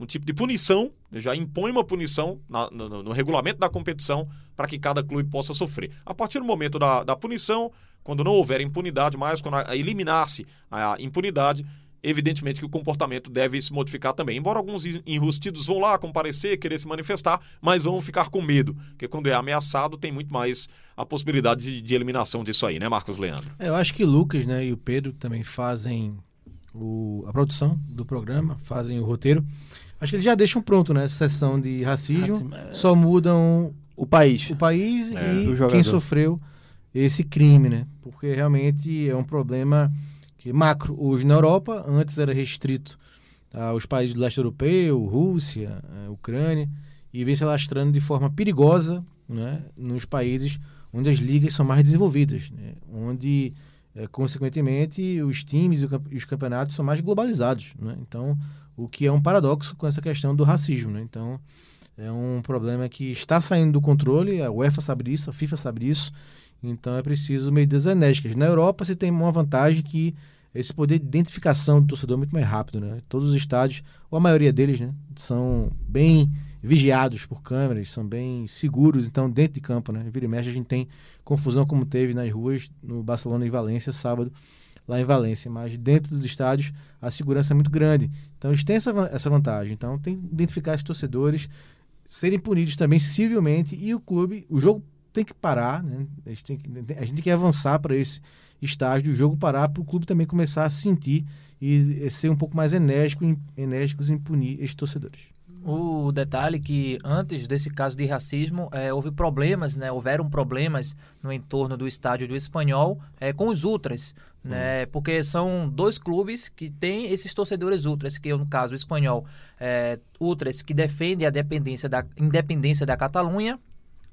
Speaker 4: um tipo de punição, já impõe uma punição na- no, no regulamento da competição para que cada clube possa sofrer. A partir do momento da, da punição, quando não houver impunidade mais, quando a- eliminar-se a impunidade, evidentemente que o comportamento deve se modificar também. Embora alguns en- enrustidos vão lá comparecer, querer se manifestar, mas vão ficar com medo, porque quando é ameaçado tem muito mais a possibilidade de, de eliminação disso aí, né, Marcos Leandro?
Speaker 7: É, eu acho que o Lucas né, e o Pedro também fazem o- a produção do programa, fazem o roteiro. Acho que eles já deixam pronto, né? Essa sessão de racismo.
Speaker 8: Racismo, é.
Speaker 7: Só mudam
Speaker 8: O país.
Speaker 7: o país
Speaker 4: É,
Speaker 7: e quem sofreu esse crime, né? Porque realmente é um problema que macro. Hoje na Europa, antes era restrito aos países do leste europeu, Rússia, eh, Ucrânia, e vem se alastrando de forma perigosa né, nos países onde as ligas são mais desenvolvidas, né, onde, é, consequentemente, os times e os campeonatos são mais globalizados. Né, então, o que é um paradoxo com essa questão do racismo. Né, então, é um problema que está saindo do controle, a UEFA sabe disso, a FIFA sabe disso, então é preciso medidas enérgicas. Na Europa se tem uma vantagem que esse poder de identificação do torcedor é muito mais rápido, né? Todos os estádios, ou a maioria deles, né, são bem vigiados por câmeras, são bem seguros, então dentro de campo, né? Vira e mexe a gente tem confusão como teve nas ruas no Barcelona e Valência sábado, lá em Valência, mas dentro dos estádios a segurança é muito grande. Então eles têm essa, essa vantagem. Então tem que identificar os torcedores, serem punidos também civilmente e o clube, o jogo tem que parar, né? A gente tem que, a gente tem que avançar para esse estágio do jogo parar para o clube também começar a sentir e ser um pouco mais enérgico, em- enérgicos em punir esses torcedores.
Speaker 5: O detalhe que antes desse caso de racismo eh, houve problemas, né? Houveram problemas no entorno do estádio do Espanhol eh, com os ultras, né? Porque são dois clubes que têm esses torcedores ultras, que é no caso o Espanhol, eh, ultras que defendem a dependência da independência da Catalunha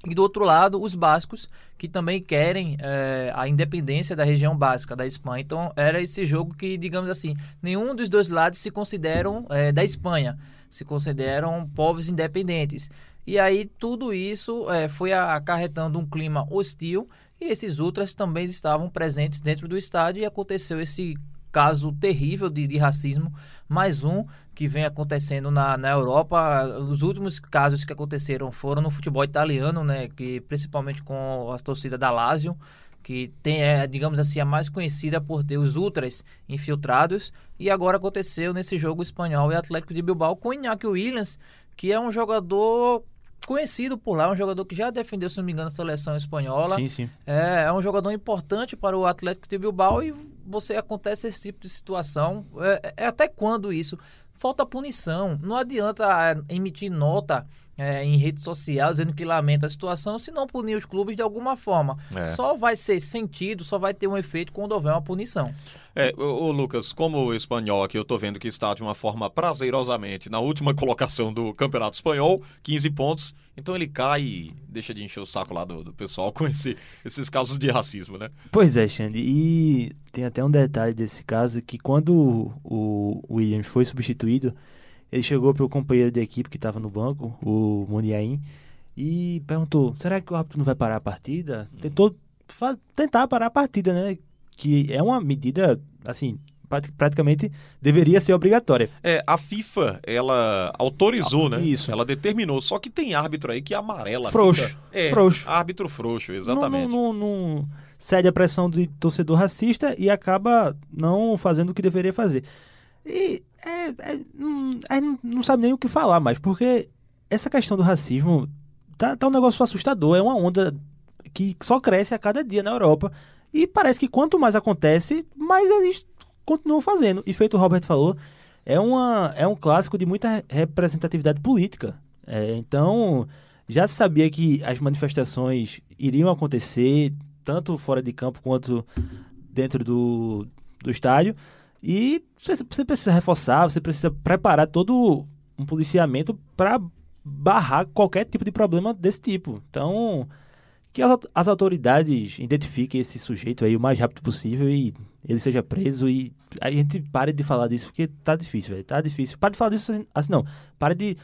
Speaker 5: e do outro lado, os bascos, que também querem eh, a independência da região básica da Espanha. Então, era esse jogo que, digamos assim, nenhum dos dois lados se consideram eh, da Espanha, se consideram povos independentes. E aí, tudo isso eh, foi acarretando um clima hostil e esses ultras também estavam presentes dentro do estádio e aconteceu esse caso terrível de, de racismo, mais um que vem acontecendo na, na Europa. Os últimos casos que aconteceram foram no futebol italiano, né, que principalmente com a torcida da Lazio, que tem, é, digamos assim, a mais conhecida por ter os ultras infiltrados, e agora aconteceu nesse jogo espanhol e Atlético de Bilbao com Iñaki Williams, que é um jogador conhecido por lá, um jogador que já defendeu, se não me engano, a seleção espanhola.
Speaker 8: Sim, sim.
Speaker 5: É, é um jogador importante para o Atlético de Bilbao e você acontece esse tipo de situação. É, é até quando isso? Falta punição. Não adianta é, emitir nota é, em rede social dizendo que lamenta a situação se não punir os clubes de alguma forma.
Speaker 4: É.
Speaker 5: Só vai ser sentido, só vai ter um efeito quando houver uma punição.
Speaker 4: É, ô, ô, Lucas, como o espanhol aqui, eu tô vendo que está de uma forma prazerosamente na última colocação do Campeonato Espanhol, 15 pontos. Então ele cai e deixa de encher o saco lá do, do pessoal com esse- esses casos de racismo, né?
Speaker 8: Pois é, Xande. E tem até um detalhe desse caso que quando o- o Williams foi substituído, ele chegou pro companheiro de equipe que estava no banco, o Muniain, e perguntou: será que o árbitro não vai parar a partida? Tentou fa- tentar parar a partida, né? Que é uma medida, assim, prati- praticamente deveria ser obrigatória.
Speaker 4: É, a FIFA, ela autorizou,
Speaker 8: Ah,
Speaker 4: né?
Speaker 8: isso.
Speaker 4: Ela determinou. Só que tem árbitro aí que amarela. a
Speaker 8: Frouxo.
Speaker 4: É,
Speaker 8: Frouxo.
Speaker 4: árbitro frouxo, exatamente.
Speaker 8: não, não- não cede a pressão do torcedor racista e acaba não fazendo o que deveria fazer. E é, é, a gente não sabe nem o que falar mais, porque essa questão do racismo tá, tá um negócio assustador. É uma onda que só cresce a cada dia na Europa. E parece que quanto mais acontece, mais eles continuam fazendo. E feito o Robert falou, é, uma, é um clássico de muita representatividade política. É, então, já se sabia que as manifestações iriam acontecer, tanto fora de campo quanto dentro do, do estádio. E você, precisa reforçar, você precisa preparar todo um policiamento para barrar qualquer tipo de problema desse tipo. Então, que as, autoridades identifiquem esse sujeito aí o mais rápido possível e ele seja preso e a gente pare de falar disso porque tá difícil, velho. Tá difícil. Pare de falar disso assim, assim, não. Pare de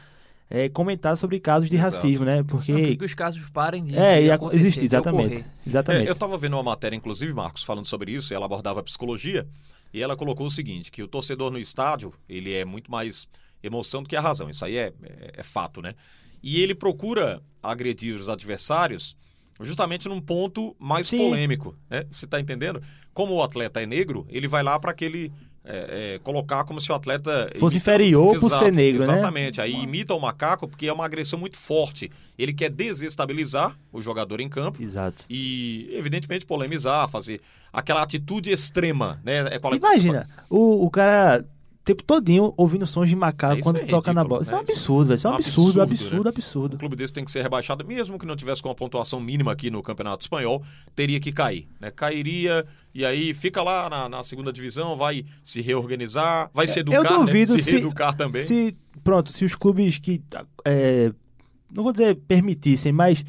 Speaker 8: é, comentar sobre casos de
Speaker 4: Exato.
Speaker 8: racismo, né? Porque.
Speaker 5: Não, porque os casos parem de,
Speaker 8: é,
Speaker 5: de
Speaker 8: e
Speaker 5: acontecer,
Speaker 8: existe, exatamente. Exatamente.
Speaker 4: É, eu estava vendo uma matéria, inclusive, Marcos, falando sobre isso, e ela abordava psicologia, e ela colocou o seguinte, que o torcedor no estádio, ele é muito mais emoção do que a razão, isso aí é, é- é fato, né? E ele procura agredir os adversários justamente num ponto mais
Speaker 8: Sim.
Speaker 4: polêmico, né? Você tá entendendo? Como o atleta é negro, ele vai lá para aquele... é, é, colocar como se o atleta
Speaker 8: Fosse inferior por ser negro, né?
Speaker 4: exatamente. Aí imita o macaco porque é uma agressão muito forte. Ele quer desestabilizar o jogador em campo
Speaker 8: Exato.
Speaker 4: e, evidentemente, polemizar, fazer aquela atitude extrema, né? É qual-
Speaker 8: Imagina, o, o cara tempo todinho ouvindo sons de macaco
Speaker 4: É,
Speaker 8: quando
Speaker 4: é
Speaker 8: toca na
Speaker 4: ridículo,
Speaker 8: bola. Isso é um
Speaker 4: né?
Speaker 8: Absurdo, velho. Isso é um
Speaker 4: é
Speaker 8: absurdo,
Speaker 4: absurdo,
Speaker 8: absurdo,
Speaker 4: né?
Speaker 8: absurdo.
Speaker 4: Um clube desse tem que ser rebaixado, mesmo que não tivesse com uma pontuação mínima aqui no Campeonato Espanhol, teria que cair, né? Cairia e aí fica lá na, na segunda divisão, vai se reorganizar, vai se educar,
Speaker 8: Eu
Speaker 4: né?
Speaker 8: duvido
Speaker 4: se,
Speaker 8: se,
Speaker 4: reeducar também.
Speaker 8: se pronto, se os clubes que é, não vou dizer permitissem, mas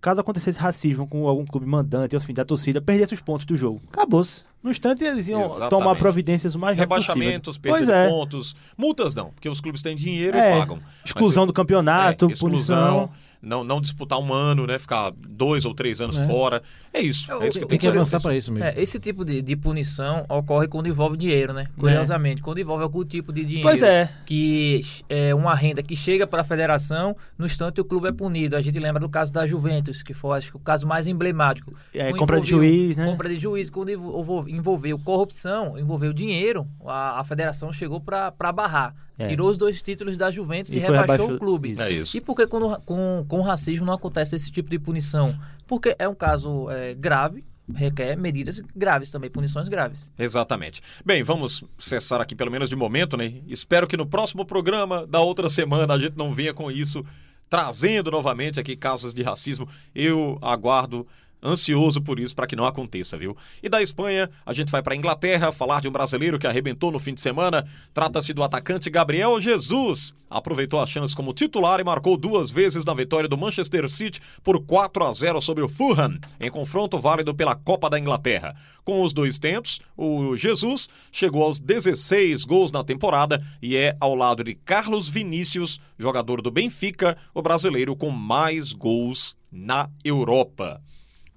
Speaker 8: caso acontecesse racismo com algum clube mandante, enfim, da torcida, perdesse os pontos do jogo. Acabou-se. No instante eles iam
Speaker 4: Exatamente.
Speaker 8: tomar providências o mais rápido
Speaker 4: Rebaixamentos, de
Speaker 8: é.
Speaker 4: pontos. Multas não, porque os clubes têm dinheiro
Speaker 8: É,
Speaker 4: e pagam.
Speaker 8: exclusão
Speaker 4: Mas,
Speaker 8: do campeonato,
Speaker 4: é, exclusão,
Speaker 8: punição.
Speaker 4: Não, não disputar um ano, né? Ficar dois ou três anos
Speaker 7: É.
Speaker 4: fora. É isso. É, isso que
Speaker 7: Tem
Speaker 4: tem
Speaker 7: que avançar para isso mesmo.
Speaker 5: É, esse tipo de, de punição ocorre quando envolve dinheiro, né? Curiosamente, quando envolve algum tipo de dinheiro.
Speaker 8: Pois é.
Speaker 5: Que é uma renda que chega para a federação, no instante o clube é punido. A gente lembra do caso da Juventus, que foi acho que o caso mais emblemático.
Speaker 8: É,
Speaker 5: Quando
Speaker 8: compra de
Speaker 5: envolveu-
Speaker 8: juiz, né?
Speaker 5: Compra de juiz, quando envol- envolveu corrupção, envolveu dinheiro, a, a federação chegou para barrar.
Speaker 8: É.
Speaker 5: Tirou os dois títulos da Juventus e,
Speaker 8: E
Speaker 5: rebaixou
Speaker 8: abaixo-
Speaker 5: o clube.
Speaker 4: É isso.
Speaker 5: E por que com, com, com racismo não acontece esse tipo de punição? Porque é um caso é, grave, requer medidas graves também, punições graves.
Speaker 4: Exatamente. Bem, vamos cessar aqui pelo menos de momento, né? Espero que no próximo programa da outra semana a gente não venha com isso, trazendo novamente aqui casos de racismo. Eu aguardo ansioso por isso para que não aconteça, viu? E da Espanha, a gente vai para Inglaterra falar de um brasileiro que arrebentou no fim de semana. Trata-se do atacante Gabriel Jesus. Aproveitou a chance como titular e marcou duas vezes na vitória do Manchester City por 4 a 0 sobre o Fulham, em confronto válido pela Copa da Inglaterra. Com os dois tentos, o Jesus chegou aos 16 gols na temporada e é, ao lado de Carlos Vinícius, jogador do Benfica, o brasileiro com mais gols na Europa.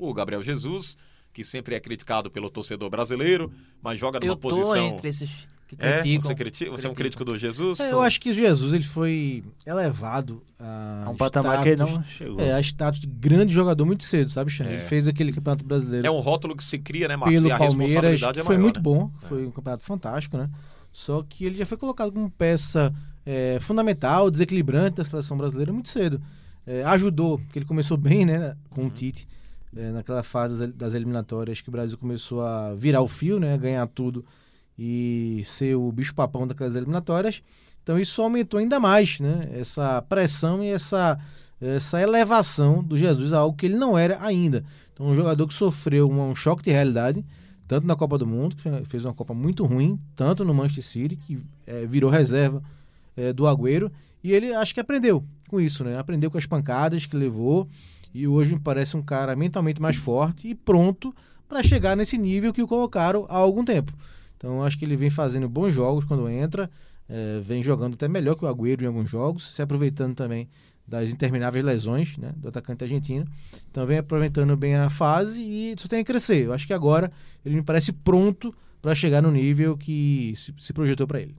Speaker 4: O Gabriel Jesus, que sempre é criticado pelo torcedor brasileiro, mas joga numa
Speaker 5: Eu tô
Speaker 4: posição.
Speaker 5: entre esses que
Speaker 4: É?
Speaker 5: criticam.
Speaker 4: Você, criti- você é um crítico do Jesus?
Speaker 7: É, eu acho que o Jesus ele foi elevado a,
Speaker 8: É um patamar que ele não chegou.
Speaker 7: É, a status de grande jogador muito cedo, sabe, Xande?
Speaker 4: É.
Speaker 7: Ele fez aquele campeonato brasileiro
Speaker 4: É um rótulo que se cria, né, Marcos?
Speaker 7: pelo
Speaker 4: e a
Speaker 7: Palmeiras,
Speaker 4: responsabilidade
Speaker 7: que
Speaker 4: é
Speaker 7: foi
Speaker 4: maior,
Speaker 7: muito
Speaker 4: né?
Speaker 7: bom, foi um campeonato fantástico, né? Só que ele já foi colocado como peça é, fundamental, desequilibrante da seleção brasileira muito cedo. É, ajudou, porque ele começou bem, né, com o Tite, é, naquela fase das eliminatórias que o Brasil começou a virar o fio, né, ganhar tudo e ser o bicho-papão daquelas eliminatórias. Então isso aumentou ainda mais, né, essa pressão e essa, essa elevação do Jesus a algo que ele não era ainda. Então um jogador que sofreu um, um choque de realidade, tanto na Copa do Mundo, que fe- fez uma Copa muito ruim, tanto no Manchester City, que eh, virou reserva eh, do Agüero, e ele acho que aprendeu com isso, né? Aprendeu com as pancadas que levou, e hoje me parece um cara mentalmente mais forte e pronto para chegar nesse nível que o colocaram há algum tempo. Então acho que ele vem fazendo bons jogos quando entra, eh, vem jogando até melhor que o Agüero em alguns jogos, se aproveitando também das intermináveis lesões né, do atacante argentino. Então vem aproveitando bem a fase e isso tem que crescer. Eu acho que agora ele me parece pronto para chegar no nível que se, se projetou para ele.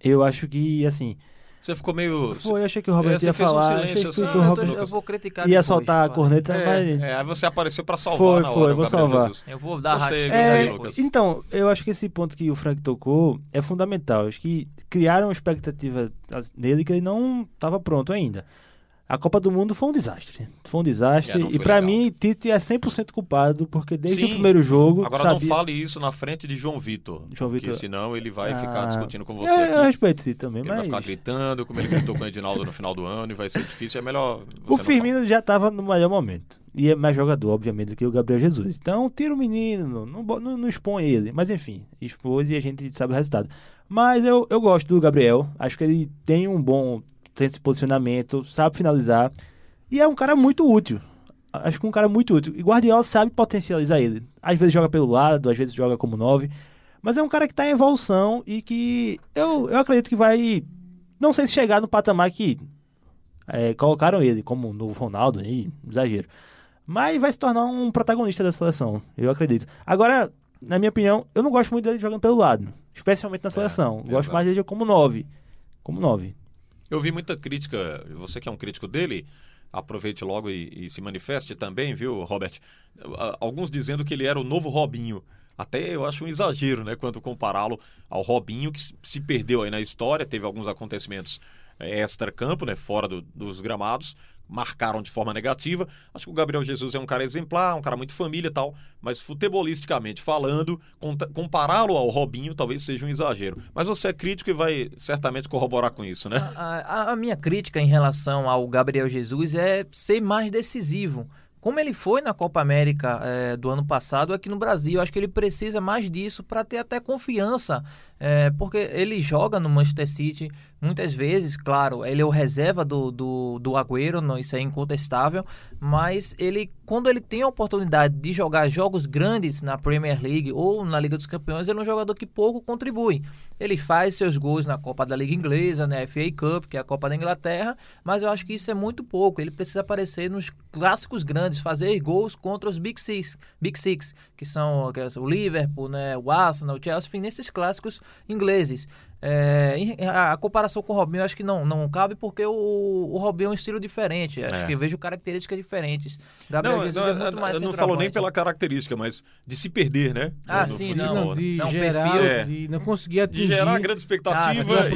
Speaker 8: Eu acho que, assim,
Speaker 4: Você ficou meio.
Speaker 8: foi, eu achei que o Robert
Speaker 4: É,
Speaker 8: ia
Speaker 4: fez um
Speaker 8: falar,
Speaker 4: silêncio
Speaker 8: achei que,
Speaker 4: assim.
Speaker 8: que o
Speaker 5: eu,
Speaker 8: Robert
Speaker 5: vou criticar
Speaker 8: ia
Speaker 5: depois,
Speaker 8: soltar a corneta, mas...
Speaker 4: É, é, aí você apareceu pra salvar
Speaker 8: Foi,
Speaker 4: na hora,
Speaker 8: foi,
Speaker 4: o
Speaker 8: vou
Speaker 4: Gabriel
Speaker 8: salvar.
Speaker 4: Jesus.
Speaker 5: Eu vou dar
Speaker 4: Gostei,
Speaker 5: depois.
Speaker 4: Lucas.
Speaker 8: Então, eu acho que esse ponto que o Frank tocou é fundamental. Acho que criaram uma expectativa as- nele que ele não estava pronto ainda. A Copa do Mundo foi um desastre. Foi um desastre.
Speaker 4: É,
Speaker 8: e
Speaker 4: foi
Speaker 8: pra
Speaker 4: legal.
Speaker 8: mim, Tite é 100% culpado, porque desde
Speaker 4: Sim.
Speaker 8: o primeiro jogo.
Speaker 4: Agora
Speaker 8: sabia...
Speaker 4: não fale isso na frente de João Vitor.
Speaker 8: João
Speaker 4: porque
Speaker 8: Vitor-
Speaker 4: senão ele vai ficar
Speaker 8: Ah,
Speaker 4: discutindo com você
Speaker 8: é, Eu
Speaker 4: aqui.
Speaker 8: respeito o Tite também,
Speaker 4: Ele vai
Speaker 8: mas.
Speaker 4: ficar gritando, como ele gritou com o Edinaldo no final do ano, e vai ser difícil. É melhor.
Speaker 8: O Firmino já estava no melhor momento. E é mais jogador, obviamente, do que o Gabriel Jesus. Então, tira o menino, não, não, não expõe ele. Mas enfim, expôs e a gente sabe o resultado. Mas eu, eu gosto do Gabriel. Acho que ele tem um bom senso de posicionamento, sabe finalizar. E é um cara muito útil. Acho que um cara muito útil. E Guardiola sabe potencializar ele. Às vezes joga pelo lado, às vezes joga como nove. Mas é um cara que está em evolução e que eu, eu acredito que vai. Não sei se chegar no patamar que é, colocaram ele como o novo Ronaldo, aí, exagero. Mas vai se tornar um protagonista da seleção, eu acredito. Agora, na minha opinião, eu não gosto muito dele jogando pelo lado, especialmente na seleção. gosto
Speaker 4: exato.
Speaker 8: mais dele como nove. Como nove.
Speaker 4: Eu vi muita crítica, você que é um crítico dele, aproveite logo e, e se manifeste também, viu, Robert? Alguns dizendo que ele era o novo Robinho. Até eu acho um exagero, né, quando compará-lo ao Robinho, que se- se perdeu aí na história, teve alguns acontecimentos eh, extra-campo, né, fora do- dos gramados, marcaram de forma negativa. Acho que o Gabriel Jesus é um cara exemplar, um cara muito família e tal, mas futebolisticamente falando, compará-lo ao Robinho talvez seja um exagero. Mas você é crítico e vai certamente corroborar com isso, né?
Speaker 5: A, a- a minha crítica em relação ao Gabriel Jesus é ser mais decisivo. como ele foi na Copa América é, do ano passado aqui no Brasil. Acho que ele precisa mais disso para ter até confiança, é, porque ele joga no Manchester City muitas vezes, claro, ele é o reserva do, do, do Agüero, isso é incontestável, mas ele, quando ele tem a oportunidade de jogar jogos grandes na Premier League ou na Liga dos Campeões, ele é um jogador que pouco contribui. Ele faz seus gols na Copa da Liga Inglesa, na FA Cup, que é a Copa da Inglaterra, mas eu acho que isso é muito pouco. Ele precisa aparecer nos clássicos grandes, fazer gols contra os Big Six, Big Six que são, é o Liverpool, né, o Arsenal, o Chelsea, nesses clássicos ingleses. É, a comparação com o Robinho eu acho que não, não cabe porque o, o Robinho é um estilo diferente. Acho
Speaker 4: É.
Speaker 5: que vejo características diferentes. Gabriel
Speaker 4: Não,
Speaker 5: Jesus
Speaker 4: não,
Speaker 5: é muito mais
Speaker 4: eu não falou nem pela característica, mas de se perder, né?
Speaker 5: Ah,
Speaker 4: No
Speaker 5: sim,
Speaker 4: futebol,
Speaker 5: não,
Speaker 7: de
Speaker 5: Não,
Speaker 7: gerar,
Speaker 5: perfil,
Speaker 4: é.
Speaker 7: de não conseguir
Speaker 4: De
Speaker 7: atingir.
Speaker 4: gerar grande
Speaker 5: Ah,
Speaker 4: expectativa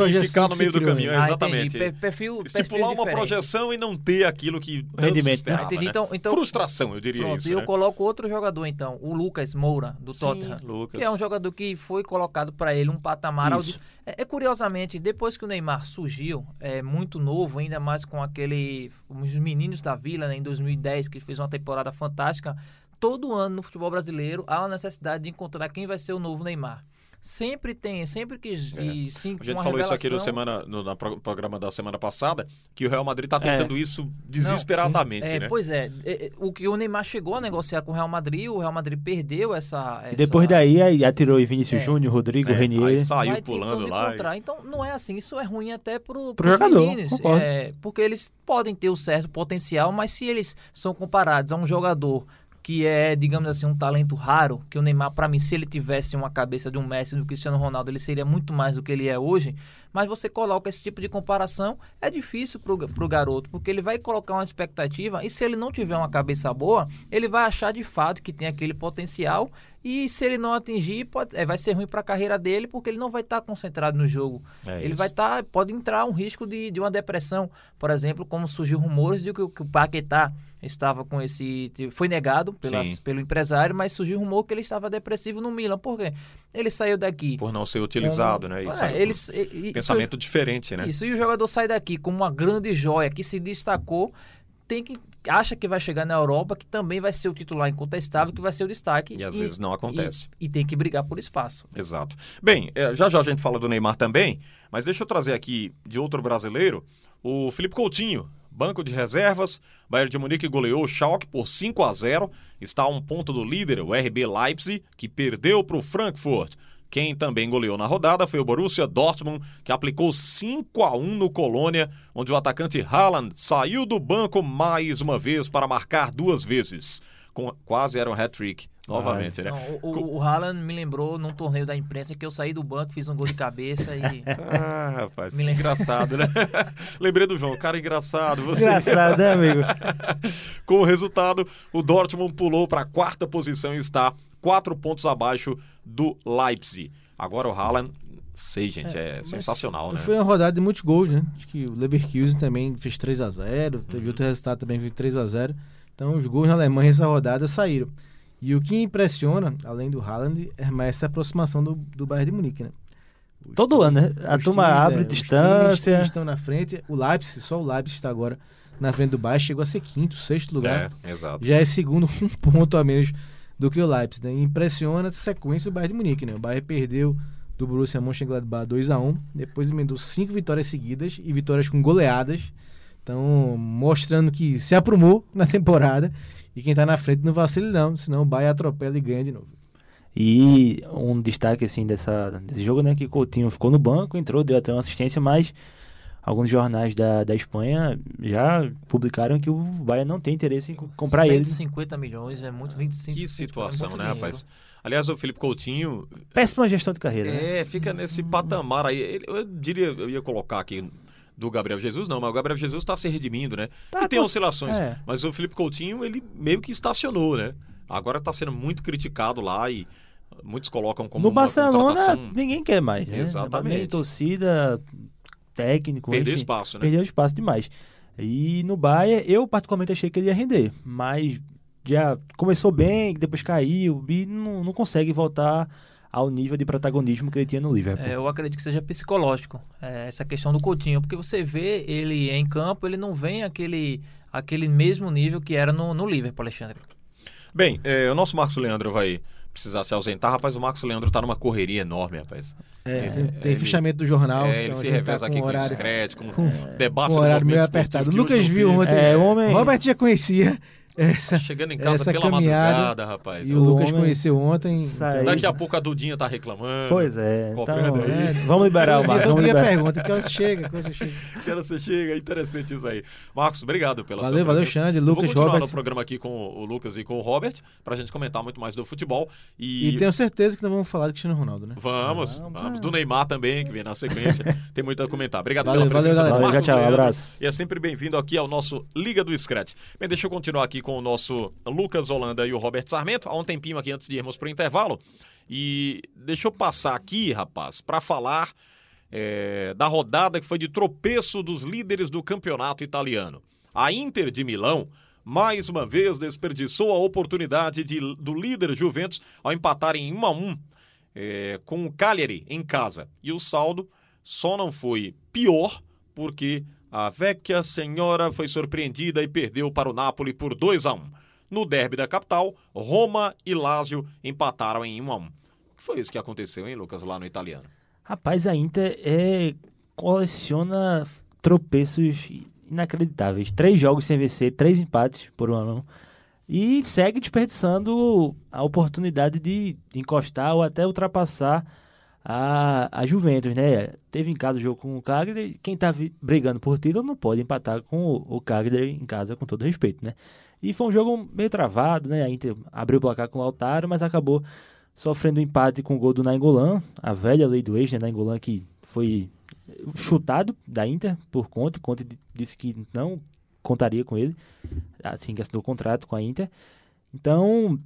Speaker 7: a
Speaker 4: e ficar no meio do caminho.
Speaker 7: né?
Speaker 5: Ah,
Speaker 4: exatamente.
Speaker 5: Per- Perfil,
Speaker 4: Estipular
Speaker 5: perfil
Speaker 4: uma
Speaker 5: diferente.
Speaker 4: projeção e não ter aquilo que tanto se
Speaker 8: Rendimento,
Speaker 4: esperava,
Speaker 5: Ah, entendi.
Speaker 4: né?
Speaker 5: Então- então-
Speaker 4: Frustração, eu diria
Speaker 5: Pronto,
Speaker 4: isso.
Speaker 5: e eu
Speaker 4: né?
Speaker 5: coloco outro jogador então, o Lucas Moura, do
Speaker 4: Sim,
Speaker 5: Tottenham.
Speaker 4: Lucas.
Speaker 5: Que é um jogador que foi colocado para ele um patamar. É, é, curiosamente, depois que o Neymar surgiu, é muito novo, ainda mais com aquele. Os meninos da Vila, né, em 2010, que fez uma temporada fantástica. Todo ano no futebol brasileiro há uma necessidade de encontrar quem vai ser o novo Neymar. Sempre tem, sempre que.
Speaker 4: É.
Speaker 5: E, sim,
Speaker 4: A gente falou isso aqui no,
Speaker 5: revelação-
Speaker 4: semana, no na pro- programa da semana passada, que o Real Madrid tá tentando isso desesperadamente,
Speaker 5: É,
Speaker 4: né?
Speaker 5: Pois é, é, é, o que o Neymar chegou a negociar com o Real Madrid, o Real Madrid perdeu essa.
Speaker 8: E depois
Speaker 5: essa-
Speaker 8: daí aí atirou Vinícius
Speaker 5: É.
Speaker 8: Júnior, Rodrigo,
Speaker 4: É,
Speaker 8: Renier.
Speaker 4: aí saiu
Speaker 5: vai
Speaker 4: pulando lá. e-.
Speaker 5: Então não é assim, isso é ruim até pro,
Speaker 8: Pro jogador,
Speaker 5: meninos, é, porque eles podem ter o certo potencial, mas se eles são comparados a um jogador que é, digamos assim, um talento raro, que o Neymar, para mim, se ele tivesse uma cabeça de um Messi do Cristiano Ronaldo, ele seria muito mais do que ele é hoje. Mas você coloca esse tipo de comparação, é difícil pro, pro garoto, porque ele vai colocar uma expectativa e se ele não tiver uma cabeça boa, ele vai achar de fato que tem aquele potencial e se ele não atingir, pode, é, vai ser ruim para a carreira dele, porque ele não vai estar concentrado no jogo.
Speaker 4: É
Speaker 5: ele
Speaker 4: isso.
Speaker 5: vai estar, pode entrar um risco de, de uma depressão, por exemplo, como surgiu rumores de que, o- que o Paquetá estava com esse, foi negado pelas, pelo empresário, mas surgiu rumor que ele estava depressivo no Milan. Por quê? Ele saiu daqui.
Speaker 4: Por não ser utilizado,
Speaker 5: como-
Speaker 4: né?
Speaker 5: É,
Speaker 4: é,
Speaker 5: eles, e- e-
Speaker 4: pensamento diferente, né?
Speaker 5: isso, e o jogador sai daqui como uma grande joia que se destacou, tem que acha que vai chegar na Europa, que também vai ser o titular incontestável, que vai ser o destaque.
Speaker 4: E às vezes não acontece.
Speaker 5: E, e tem que brigar por espaço.
Speaker 4: Exato. Bem, é, já já a gente fala do Neymar também, mas deixa eu trazer aqui de outro brasileiro, o Felipe Coutinho, banco de reservas. Bayern de Munique goleou o Schalke por 5 a 0, está a um ponto do líder, o RB Leipzig, que perdeu para o Frankfurt. Quem também goleou na rodada foi o Borussia Dortmund, que aplicou 5 a 1 no Colônia, onde o atacante Haaland saiu do banco mais uma vez para marcar duas vezes. Com, quase era um hat-trick, novamente, né?
Speaker 5: Não, o, o, Haaland me lembrou num torneio da imprensa que eu saí do banco, fiz um gol de cabeça e.
Speaker 4: Ah, rapaz,
Speaker 5: Me lembra-
Speaker 4: engraçado, né? Lembrei do João, cara engraçado. Você.
Speaker 8: Engraçado, né, amigo?
Speaker 4: Com o resultado, o Dortmund pulou para a quarta posição e está quatro pontos abaixo do Leipzig. Agora o Haaland, sei, gente, é, sensacional, né?
Speaker 7: Foi uma rodada de muitos gols, né? Acho que o Leverkusen também fez 3 a 0 teve outro resultado também fez 3 a 0 Então os gols na Alemanha essa rodada saíram. E o que impressiona, além do Haaland, é mais essa aproximação do, do Bayern de Munique, né? Os
Speaker 8: Todo ano, né? A
Speaker 7: os
Speaker 8: turma
Speaker 7: times,
Speaker 8: abre
Speaker 7: é, os
Speaker 8: distância.
Speaker 7: times estão na frente. O Leipzig, só o Leipzig está agora na frente do Bayern, chegou a ser quinto, sexto lugar.
Speaker 4: É, exato.
Speaker 7: Já é segundo um ponto a menos do que o Leipzig. Né? Impressiona essa sequência do Bayern de Munique. Né? O Bayern perdeu do Borussia Mönchengladbach 2x1, depois emendou cinco vitórias seguidas e vitórias com goleadas. Então, mostrando que se aprumou na temporada e quem tá na frente não vacila não, senão o Bayern atropela e ganha de novo.
Speaker 8: E um destaque assim dessa, desse jogo, né? Que Coutinho ficou no banco, entrou, deu até uma assistência, mas alguns jornais da, da Espanha já publicaram que o Bayern não tem interesse em co- comprar ele.
Speaker 5: 150 milhões, é muito 25
Speaker 4: Que
Speaker 5: é
Speaker 4: situação,
Speaker 5: muito
Speaker 4: né,
Speaker 5: dinheiro.
Speaker 4: rapaz? Aliás, o Felipe Coutinho
Speaker 8: Péssima gestão de carreira, né?
Speaker 4: é, fica nesse patamar aí. Eu diria, eu ia colocar aqui do Gabriel Jesus, não, mas o Gabriel Jesus está se redimindo, né?
Speaker 8: Tá,
Speaker 4: e tem oscilações.
Speaker 8: é.
Speaker 4: Mas o Felipe Coutinho, ele meio que estacionou, né? Agora está sendo muito criticado lá e muitos colocam como
Speaker 8: no
Speaker 4: uma
Speaker 8: Barcelona,
Speaker 4: contratação.
Speaker 8: ninguém quer mais. Né?
Speaker 4: Exatamente.
Speaker 8: Nem torcida, técnico.
Speaker 4: Perdeu
Speaker 8: enfim,
Speaker 4: espaço, né?
Speaker 8: Perdeu espaço demais. E no Bayern, eu particularmente achei que ele ia render, mas já começou bem, depois caiu e não, não consegue voltar ao nível de protagonismo que ele tinha no Liverpool.
Speaker 5: É, eu acredito que seja psicológico, é, essa questão do Coutinho, porque você vê ele em campo, ele não vem aquele aquele mesmo nível que era no, no Liverpool, Alexandre.
Speaker 4: Bem, é, o nosso Marcos Leandro vai precisar se ausentar. Rapaz, o Marcos Leandro tá numa correria enorme, rapaz.
Speaker 7: É, tem, tem
Speaker 4: ele-
Speaker 7: fichamento do jornal.
Speaker 4: É, ele
Speaker 7: então
Speaker 4: se
Speaker 7: a gente tá
Speaker 4: reveza aqui com
Speaker 7: horário-
Speaker 4: discreto, com,
Speaker 7: com-
Speaker 4: debate
Speaker 7: com
Speaker 4: do
Speaker 7: horário meio
Speaker 4: movimento
Speaker 7: apertado. Lucas viu ontem.
Speaker 8: É, o homem-
Speaker 7: Robert já conhecia essa,
Speaker 4: Chegando em casa
Speaker 7: essa
Speaker 4: pela
Speaker 7: caminhada.
Speaker 4: madrugada, rapaz.
Speaker 7: E o Lucas
Speaker 8: homem
Speaker 7: conheceu ontem. então-
Speaker 4: Daqui a pouco a Dudinha tá reclamando.
Speaker 8: Pois é. Então,
Speaker 4: aí.
Speaker 8: é, vamos liberar o Marcos.
Speaker 7: todo
Speaker 8: Vamos
Speaker 7: dia
Speaker 8: liberar.
Speaker 7: pergunta, que horas chega, que horas chega.
Speaker 4: Que hora você chega, é interessante isso aí. Marcos, obrigado pela
Speaker 7: Valeu,
Speaker 4: sua
Speaker 7: valeu,
Speaker 4: presença.
Speaker 7: Xande, Lucas,
Speaker 4: Vou continuar
Speaker 7: Robert.
Speaker 4: no programa aqui com o Lucas e com o Robert, pra gente comentar muito mais do futebol. E,
Speaker 7: E tenho certeza que não vamos falar do Cristiano Ronaldo, né?
Speaker 4: Vamos, vamos. Do Neymar também, que vem na sequência. Tem muito a comentar. Obrigado
Speaker 7: Valeu,
Speaker 4: pela
Speaker 7: valeu,
Speaker 4: presença.
Speaker 7: galera.
Speaker 8: Valeu,
Speaker 4: Marcos
Speaker 8: tchau,
Speaker 4: Leandro.
Speaker 8: abraço.
Speaker 4: E é sempre bem-vindo aqui ao nosso Liga do Scratch. Bem, deixa eu continuar aqui com o nosso Lucas Holanda e o Robert Sarmento. Há um tempinho aqui antes de irmos para o intervalo. E deixa eu passar aqui, rapaz, para falar é, da rodada que foi de tropeço dos líderes do campeonato italiano. A Inter de Milão, mais uma vez, desperdiçou a oportunidade de- do líder Juventus ao empatar em 1 a 1 é, com o Cagliari em casa. E o saldo só não foi pior porque a Vecchia Senhora foi surpreendida e perdeu para o Napoli por 2 a 1. No derby da capital, Roma e Lazio empataram em 1 a 1. O que foi isso que aconteceu, hein, Lucas, lá no italiano?
Speaker 8: Rapaz, a Inter é, coleciona tropeços inacreditáveis. Três jogos sem vencer, três empates por um ano. E segue desperdiçando a oportunidade de encostar ou até ultrapassar a, a Juventus, né? Teve em casa o jogo com o Cagliari. Quem tá brigando por título não pode empatar com o, o Cagliari em casa, com todo respeito, né? E foi um jogo meio travado, né? A Inter abriu o placar com o Lautaro, mas acabou sofrendo um empate com o gol do Nainggolan, a velha lei do ex, né? Nainggolan que foi chutado da Inter por Conte. Conte di- disse que não contaria com ele, assim que assinou o contrato com a Inter. Então,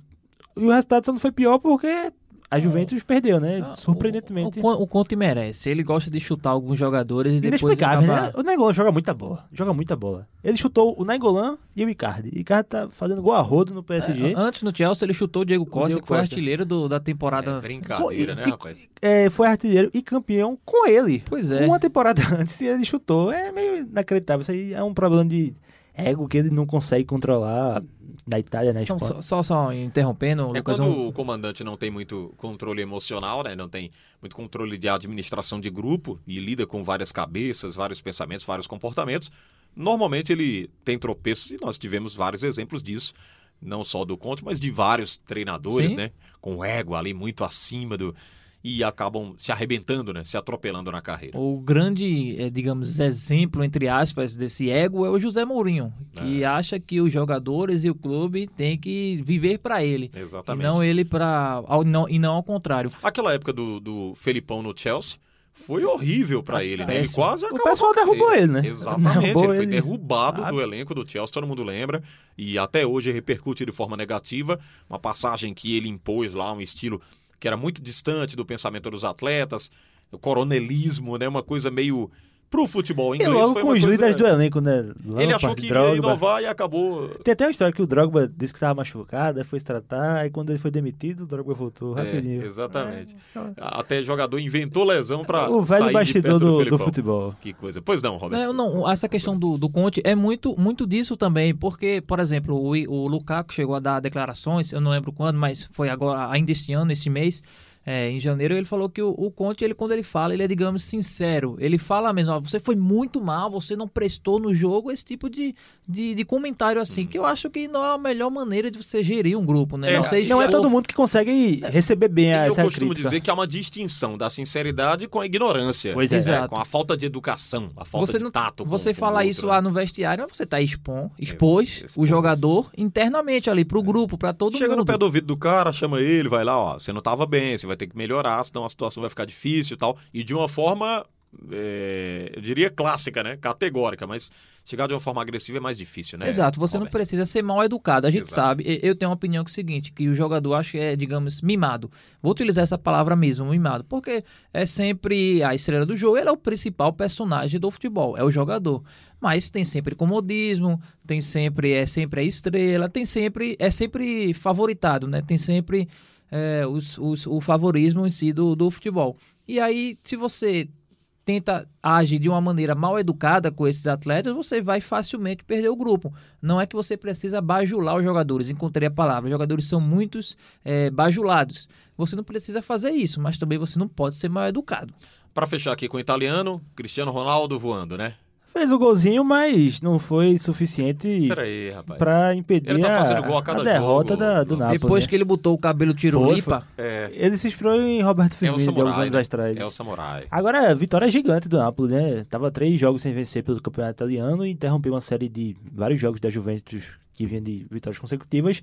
Speaker 8: e o resultado só não foi pior porque a Juventus perdeu, né? Surpreendentemente.
Speaker 5: O, o, o Conte merece. Ele gosta de chutar alguns jogadores e depois
Speaker 8: Inexplicável,
Speaker 5: acaba...
Speaker 8: né? O Nainggolan joga muita bola. Joga muita bola. Ele chutou o Nainggolan e o Icardi. O Icardi tá fazendo gol a rodo no PSG.
Speaker 5: Antes no Chelsea ele chutou o Diego Costa,
Speaker 8: Diego
Speaker 5: que foi
Speaker 8: Costa.
Speaker 5: artilheiro do- da temporada.
Speaker 4: É brincadeira, né,
Speaker 8: E-
Speaker 4: rapaz?
Speaker 8: É, foi artilheiro e campeão com ele.
Speaker 5: Pois é.
Speaker 8: Uma temporada antes ele chutou. É meio inacreditável. Isso aí é um problema de ego que ele não consegue controlar na Itália, na
Speaker 5: Então,
Speaker 8: Espanha.
Speaker 5: só, só, só interrompendo,
Speaker 4: É
Speaker 5: Lucas.
Speaker 4: quando
Speaker 5: um-
Speaker 4: o comandante não tem muito controle emocional, né? Não tem muito controle de administração de grupo e lida com várias cabeças, vários pensamentos, vários comportamentos. Normalmente ele tem tropeços e nós tivemos vários exemplos disso, não só do Conte, mas de vários treinadores,
Speaker 5: Sim.
Speaker 4: né? Com o ego ali muito acima do e acabam se arrebentando, né? Se atropelando na carreira.
Speaker 5: O grande, eh, digamos, exemplo, entre aspas, desse ego é o José Mourinho, que acha que os jogadores e o clube têm que viver para ele.
Speaker 4: Exatamente.
Speaker 5: E não ele para não E não ao contrário.
Speaker 4: Aquela época do, do Felipão no Chelsea foi horrível pra ele, né? Ele quase
Speaker 8: O
Speaker 4: acabou
Speaker 8: pessoal
Speaker 4: com a
Speaker 8: derrubou ele, né?
Speaker 4: Exatamente,
Speaker 8: Derrubou
Speaker 4: ele foi
Speaker 8: ele.
Speaker 4: derrubado
Speaker 8: Ah.
Speaker 4: do elenco do Chelsea, todo mundo lembra, e até hoje repercute de forma negativa, uma passagem que ele impôs lá, um estilo que era muito distante do pensamento dos atletas, o coronelismo, né? Uma coisa meio pro futebol
Speaker 8: E
Speaker 4: inglês
Speaker 8: logo
Speaker 4: foi
Speaker 8: com os líderes do elenco, né?
Speaker 4: Ele achou
Speaker 8: Lampard,
Speaker 4: que iria
Speaker 8: Drogba.
Speaker 4: inovar e acabou
Speaker 8: Tem até uma história que o Drogba disse que estava machucado, aí foi se tratar, e quando ele foi demitido, o Drogba voltou
Speaker 4: É,
Speaker 8: rapidinho.
Speaker 4: exatamente.
Speaker 8: É.
Speaker 4: Até jogador inventou lesão pra
Speaker 8: o
Speaker 4: sair
Speaker 8: velho
Speaker 4: de
Speaker 8: bastidor
Speaker 4: perto
Speaker 8: do, do
Speaker 4: Felipão.
Speaker 8: futebol.
Speaker 4: Que coisa. Pois não, Roberto.
Speaker 5: É, não, essa questão do, do Conte é muito, muito disso também, porque, por exemplo, o, o Lukaku chegou a dar declarações, eu não lembro quando, mas foi agora, ainda este ano, esse mês, é, em janeiro, ele falou que o, o Conte, ele, quando ele fala, ele é, digamos, sincero. Ele fala mesmo, ó, você foi muito mal, você não prestou no jogo, esse tipo de, de, de comentário assim, que eu acho que não é a melhor maneira de você gerir um grupo, né?
Speaker 4: É,
Speaker 5: não sei
Speaker 8: Não é
Speaker 5: expor-
Speaker 8: todo mundo que consegue receber bem
Speaker 4: E eu
Speaker 8: essa
Speaker 4: costumo
Speaker 8: crítica.
Speaker 4: dizer que há uma distinção da sinceridade com a ignorância.
Speaker 8: Pois é.
Speaker 5: Exato.
Speaker 4: Com a falta de educação, a falta
Speaker 5: você
Speaker 4: de
Speaker 5: não,
Speaker 4: tato.
Speaker 5: Você fala isso
Speaker 4: né?
Speaker 5: lá no vestiário, mas você tá expon, expôs o jogador internamente ali pro grupo, pra todo
Speaker 4: Chega no
Speaker 5: mundo.
Speaker 4: pé do ouvido do cara, chama ele, vai lá, ó, você não tava bem, você vai ter que melhorar, senão a situação vai ficar difícil e tal. E de uma forma, é, eu diria clássica, né? Categórica, mas chegar de uma forma agressiva é mais difícil, né?
Speaker 5: Exato, você não precisa ser mal educado. A gente
Speaker 4: Exato.
Speaker 5: sabe, eu tenho uma opinião que é o seguinte, que o jogador acho que é, digamos, mimado. Vou utilizar essa palavra mesmo, mimado, porque é sempre a estrela do jogo, ele é o principal personagem do futebol, é o jogador. Mas tem sempre comodismo, tem sempre é sempre a estrela, tem sempre é sempre favoritado, né? Tem sempre é, os, os- o favorismo em si do, do futebol. E aí, se você tenta agir de uma maneira mal educada com esses atletas, você vai facilmente perder o grupo. Não é que você precisa bajular os jogadores, encontrei a palavra. Os jogadores são muitos é, bajulados. Você não precisa fazer isso, mas também você não pode ser mal educado.
Speaker 4: Para fechar aqui com o italiano, Cristiano Ronaldo voando, né?
Speaker 8: Fez o golzinho, mas não foi suficiente
Speaker 4: Peraí, rapaz.
Speaker 8: pra impedir
Speaker 4: Ele tá
Speaker 8: a-
Speaker 4: fazendo gol a cada
Speaker 8: derrota
Speaker 4: jogo,
Speaker 8: da, do. Napoli.
Speaker 5: Depois
Speaker 8: né?
Speaker 5: que ele botou o cabelo tirulipa,
Speaker 4: É,
Speaker 8: Ele se inspirou em Roberto
Speaker 4: é o
Speaker 8: Firmino alguns
Speaker 4: samurai,
Speaker 8: anos
Speaker 4: né?
Speaker 8: atrás.
Speaker 4: É o samurai.
Speaker 8: Agora, vitória gigante do Napoli, né? Tava três jogos sem vencer pelo campeonato italiano e interrompeu uma série de vários jogos da Juventus que vinha de vitórias consecutivas.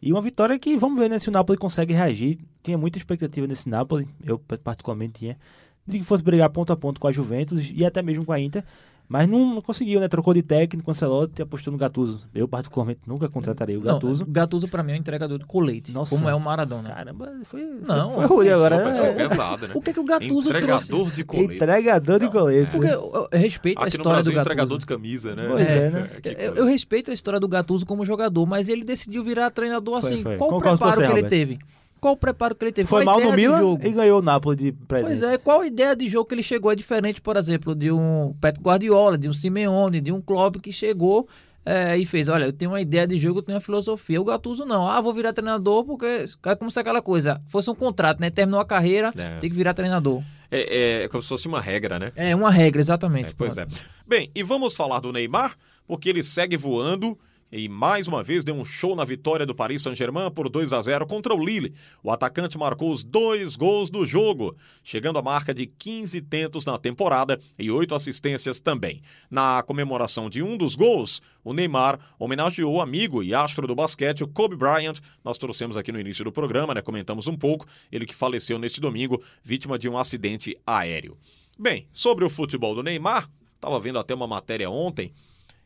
Speaker 8: E uma vitória que, vamos ver né, se o Napoli consegue reagir. Tinha muita expectativa nesse Napoli, eu particularmente tinha, de que fosse brigar ponto a ponto com a Juventus e até mesmo com a Inter. Mas não, não conseguiu, né? Trocou de técnico, Ancelotti e apostou no Gattuso. Eu, particularmente, nunca contrataria o
Speaker 5: não,
Speaker 8: Gattuso.
Speaker 5: Gattuso pra mim é um entregador de colete,
Speaker 8: Nossa.
Speaker 5: como é o Maradona.
Speaker 8: Caramba, foi,
Speaker 5: Não,
Speaker 8: foi, foi ruim agora.
Speaker 4: Pessoa
Speaker 8: né?
Speaker 4: pesada, né?
Speaker 5: O que que o Gattuso trouxe?
Speaker 4: Entregador de coletes.
Speaker 8: Entregador de
Speaker 4: Não,
Speaker 8: colete.
Speaker 4: é.
Speaker 5: Porque eu, eu respeito a
Speaker 4: Aqui no
Speaker 5: história
Speaker 4: Brasil,
Speaker 5: do Gattuso.
Speaker 4: entregador de camisa, né?
Speaker 8: Pois é, né?
Speaker 4: Que
Speaker 5: Eu,
Speaker 4: coisa.
Speaker 5: eu respeito a história do Gattuso como jogador, mas ele decidiu virar treinador
Speaker 8: Foi,
Speaker 5: assim.
Speaker 8: foi.
Speaker 5: Qual o
Speaker 8: Concordo
Speaker 5: preparo
Speaker 8: você,
Speaker 5: que ele
Speaker 8: Robert.
Speaker 5: teve? Qual o preparo que ele teve?
Speaker 8: Foi mal no Milan
Speaker 5: jogo?
Speaker 8: e ganhou o Napoli de presente.
Speaker 5: Pois é, qual a ideia de jogo que ele chegou é diferente, por exemplo, de um Pep Guardiola, de um Simeone, de um Klopp que chegou é, e fez, olha, eu tenho uma ideia de jogo, eu tenho uma filosofia. O Gattuso não, ah, vou virar treinador porque é como se aquela coisa, fosse um contrato, né? Terminou a carreira,
Speaker 4: É.
Speaker 5: tem que virar treinador.
Speaker 4: É, é como se fosse uma regra, né?
Speaker 5: É uma regra, exatamente.
Speaker 4: É, pois é. Bem, e vamos falar do Neymar, porque ele segue voando e mais uma vez deu um show na vitória do Paris Saint-Germain por 2 a 0 contra o Lille. O atacante marcou os dois gols do jogo, chegando à marca de 15 tentos na temporada e oito assistências também. Na comemoração de um dos gols, o Neymar homenageou o amigo e astro do basquete, o Kobe Bryant. Nós trouxemos aqui no início do programa, né? Comentamos um pouco. Ele que faleceu neste domingo, vítima de um acidente aéreo. Bem, sobre o futebol do Neymar, estava vendo até uma matéria ontem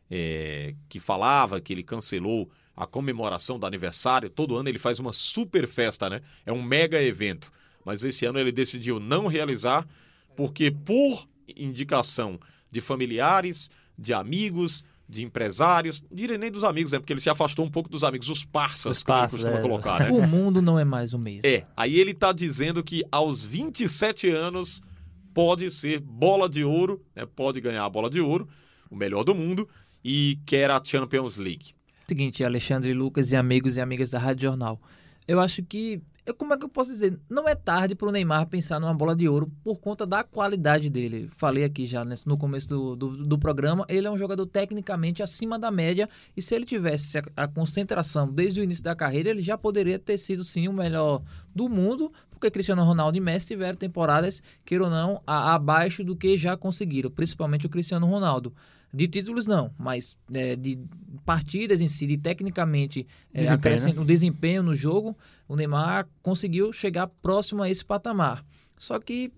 Speaker 4: é, que falava que ele cancelou a comemoração do aniversário. Todo ano ele faz uma super festa, né? É um mega evento. Mas esse ano ele decidiu não realizar, porque por indicação de familiares, de amigos, de empresários, não diria nem dos amigos, né? Porque ele se afastou um pouco dos amigos, os parças,
Speaker 8: Os
Speaker 4: como
Speaker 8: parças,
Speaker 4: costuma
Speaker 8: é.
Speaker 4: colocar, né?
Speaker 5: O mundo não é mais o mesmo.
Speaker 4: É, aí ele tá dizendo que aos 27 anos pode ser bola de ouro, né? Pode ganhar a bola de ouro, o melhor do mundo, e quer a Champions League.
Speaker 5: Seguinte, Alexandre Lucas e amigos e amigas da Rádio Jornal. Eu acho que. eu- Como é que eu posso dizer? Não é tarde para o Neymar pensar numa bola de ouro por conta da qualidade dele. Falei aqui já nesse- no começo do, do, do programa. Ele é um jogador tecnicamente acima da média. E se ele tivesse a, a concentração desde o início da carreira, ele já poderia ter sido sim o melhor do mundo. Porque Cristiano Ronaldo e Messi tiveram temporadas, queira ou não, a- abaixo do que já conseguiram. Principalmente o Cristiano Ronaldo. De títulos não, mas é, de partidas em si, de tecnicamente é,
Speaker 8: Desempenho,
Speaker 5: acrescent-
Speaker 8: né?
Speaker 5: o desempenho no jogo, o Neymar conseguiu chegar próximo a esse patamar. Só que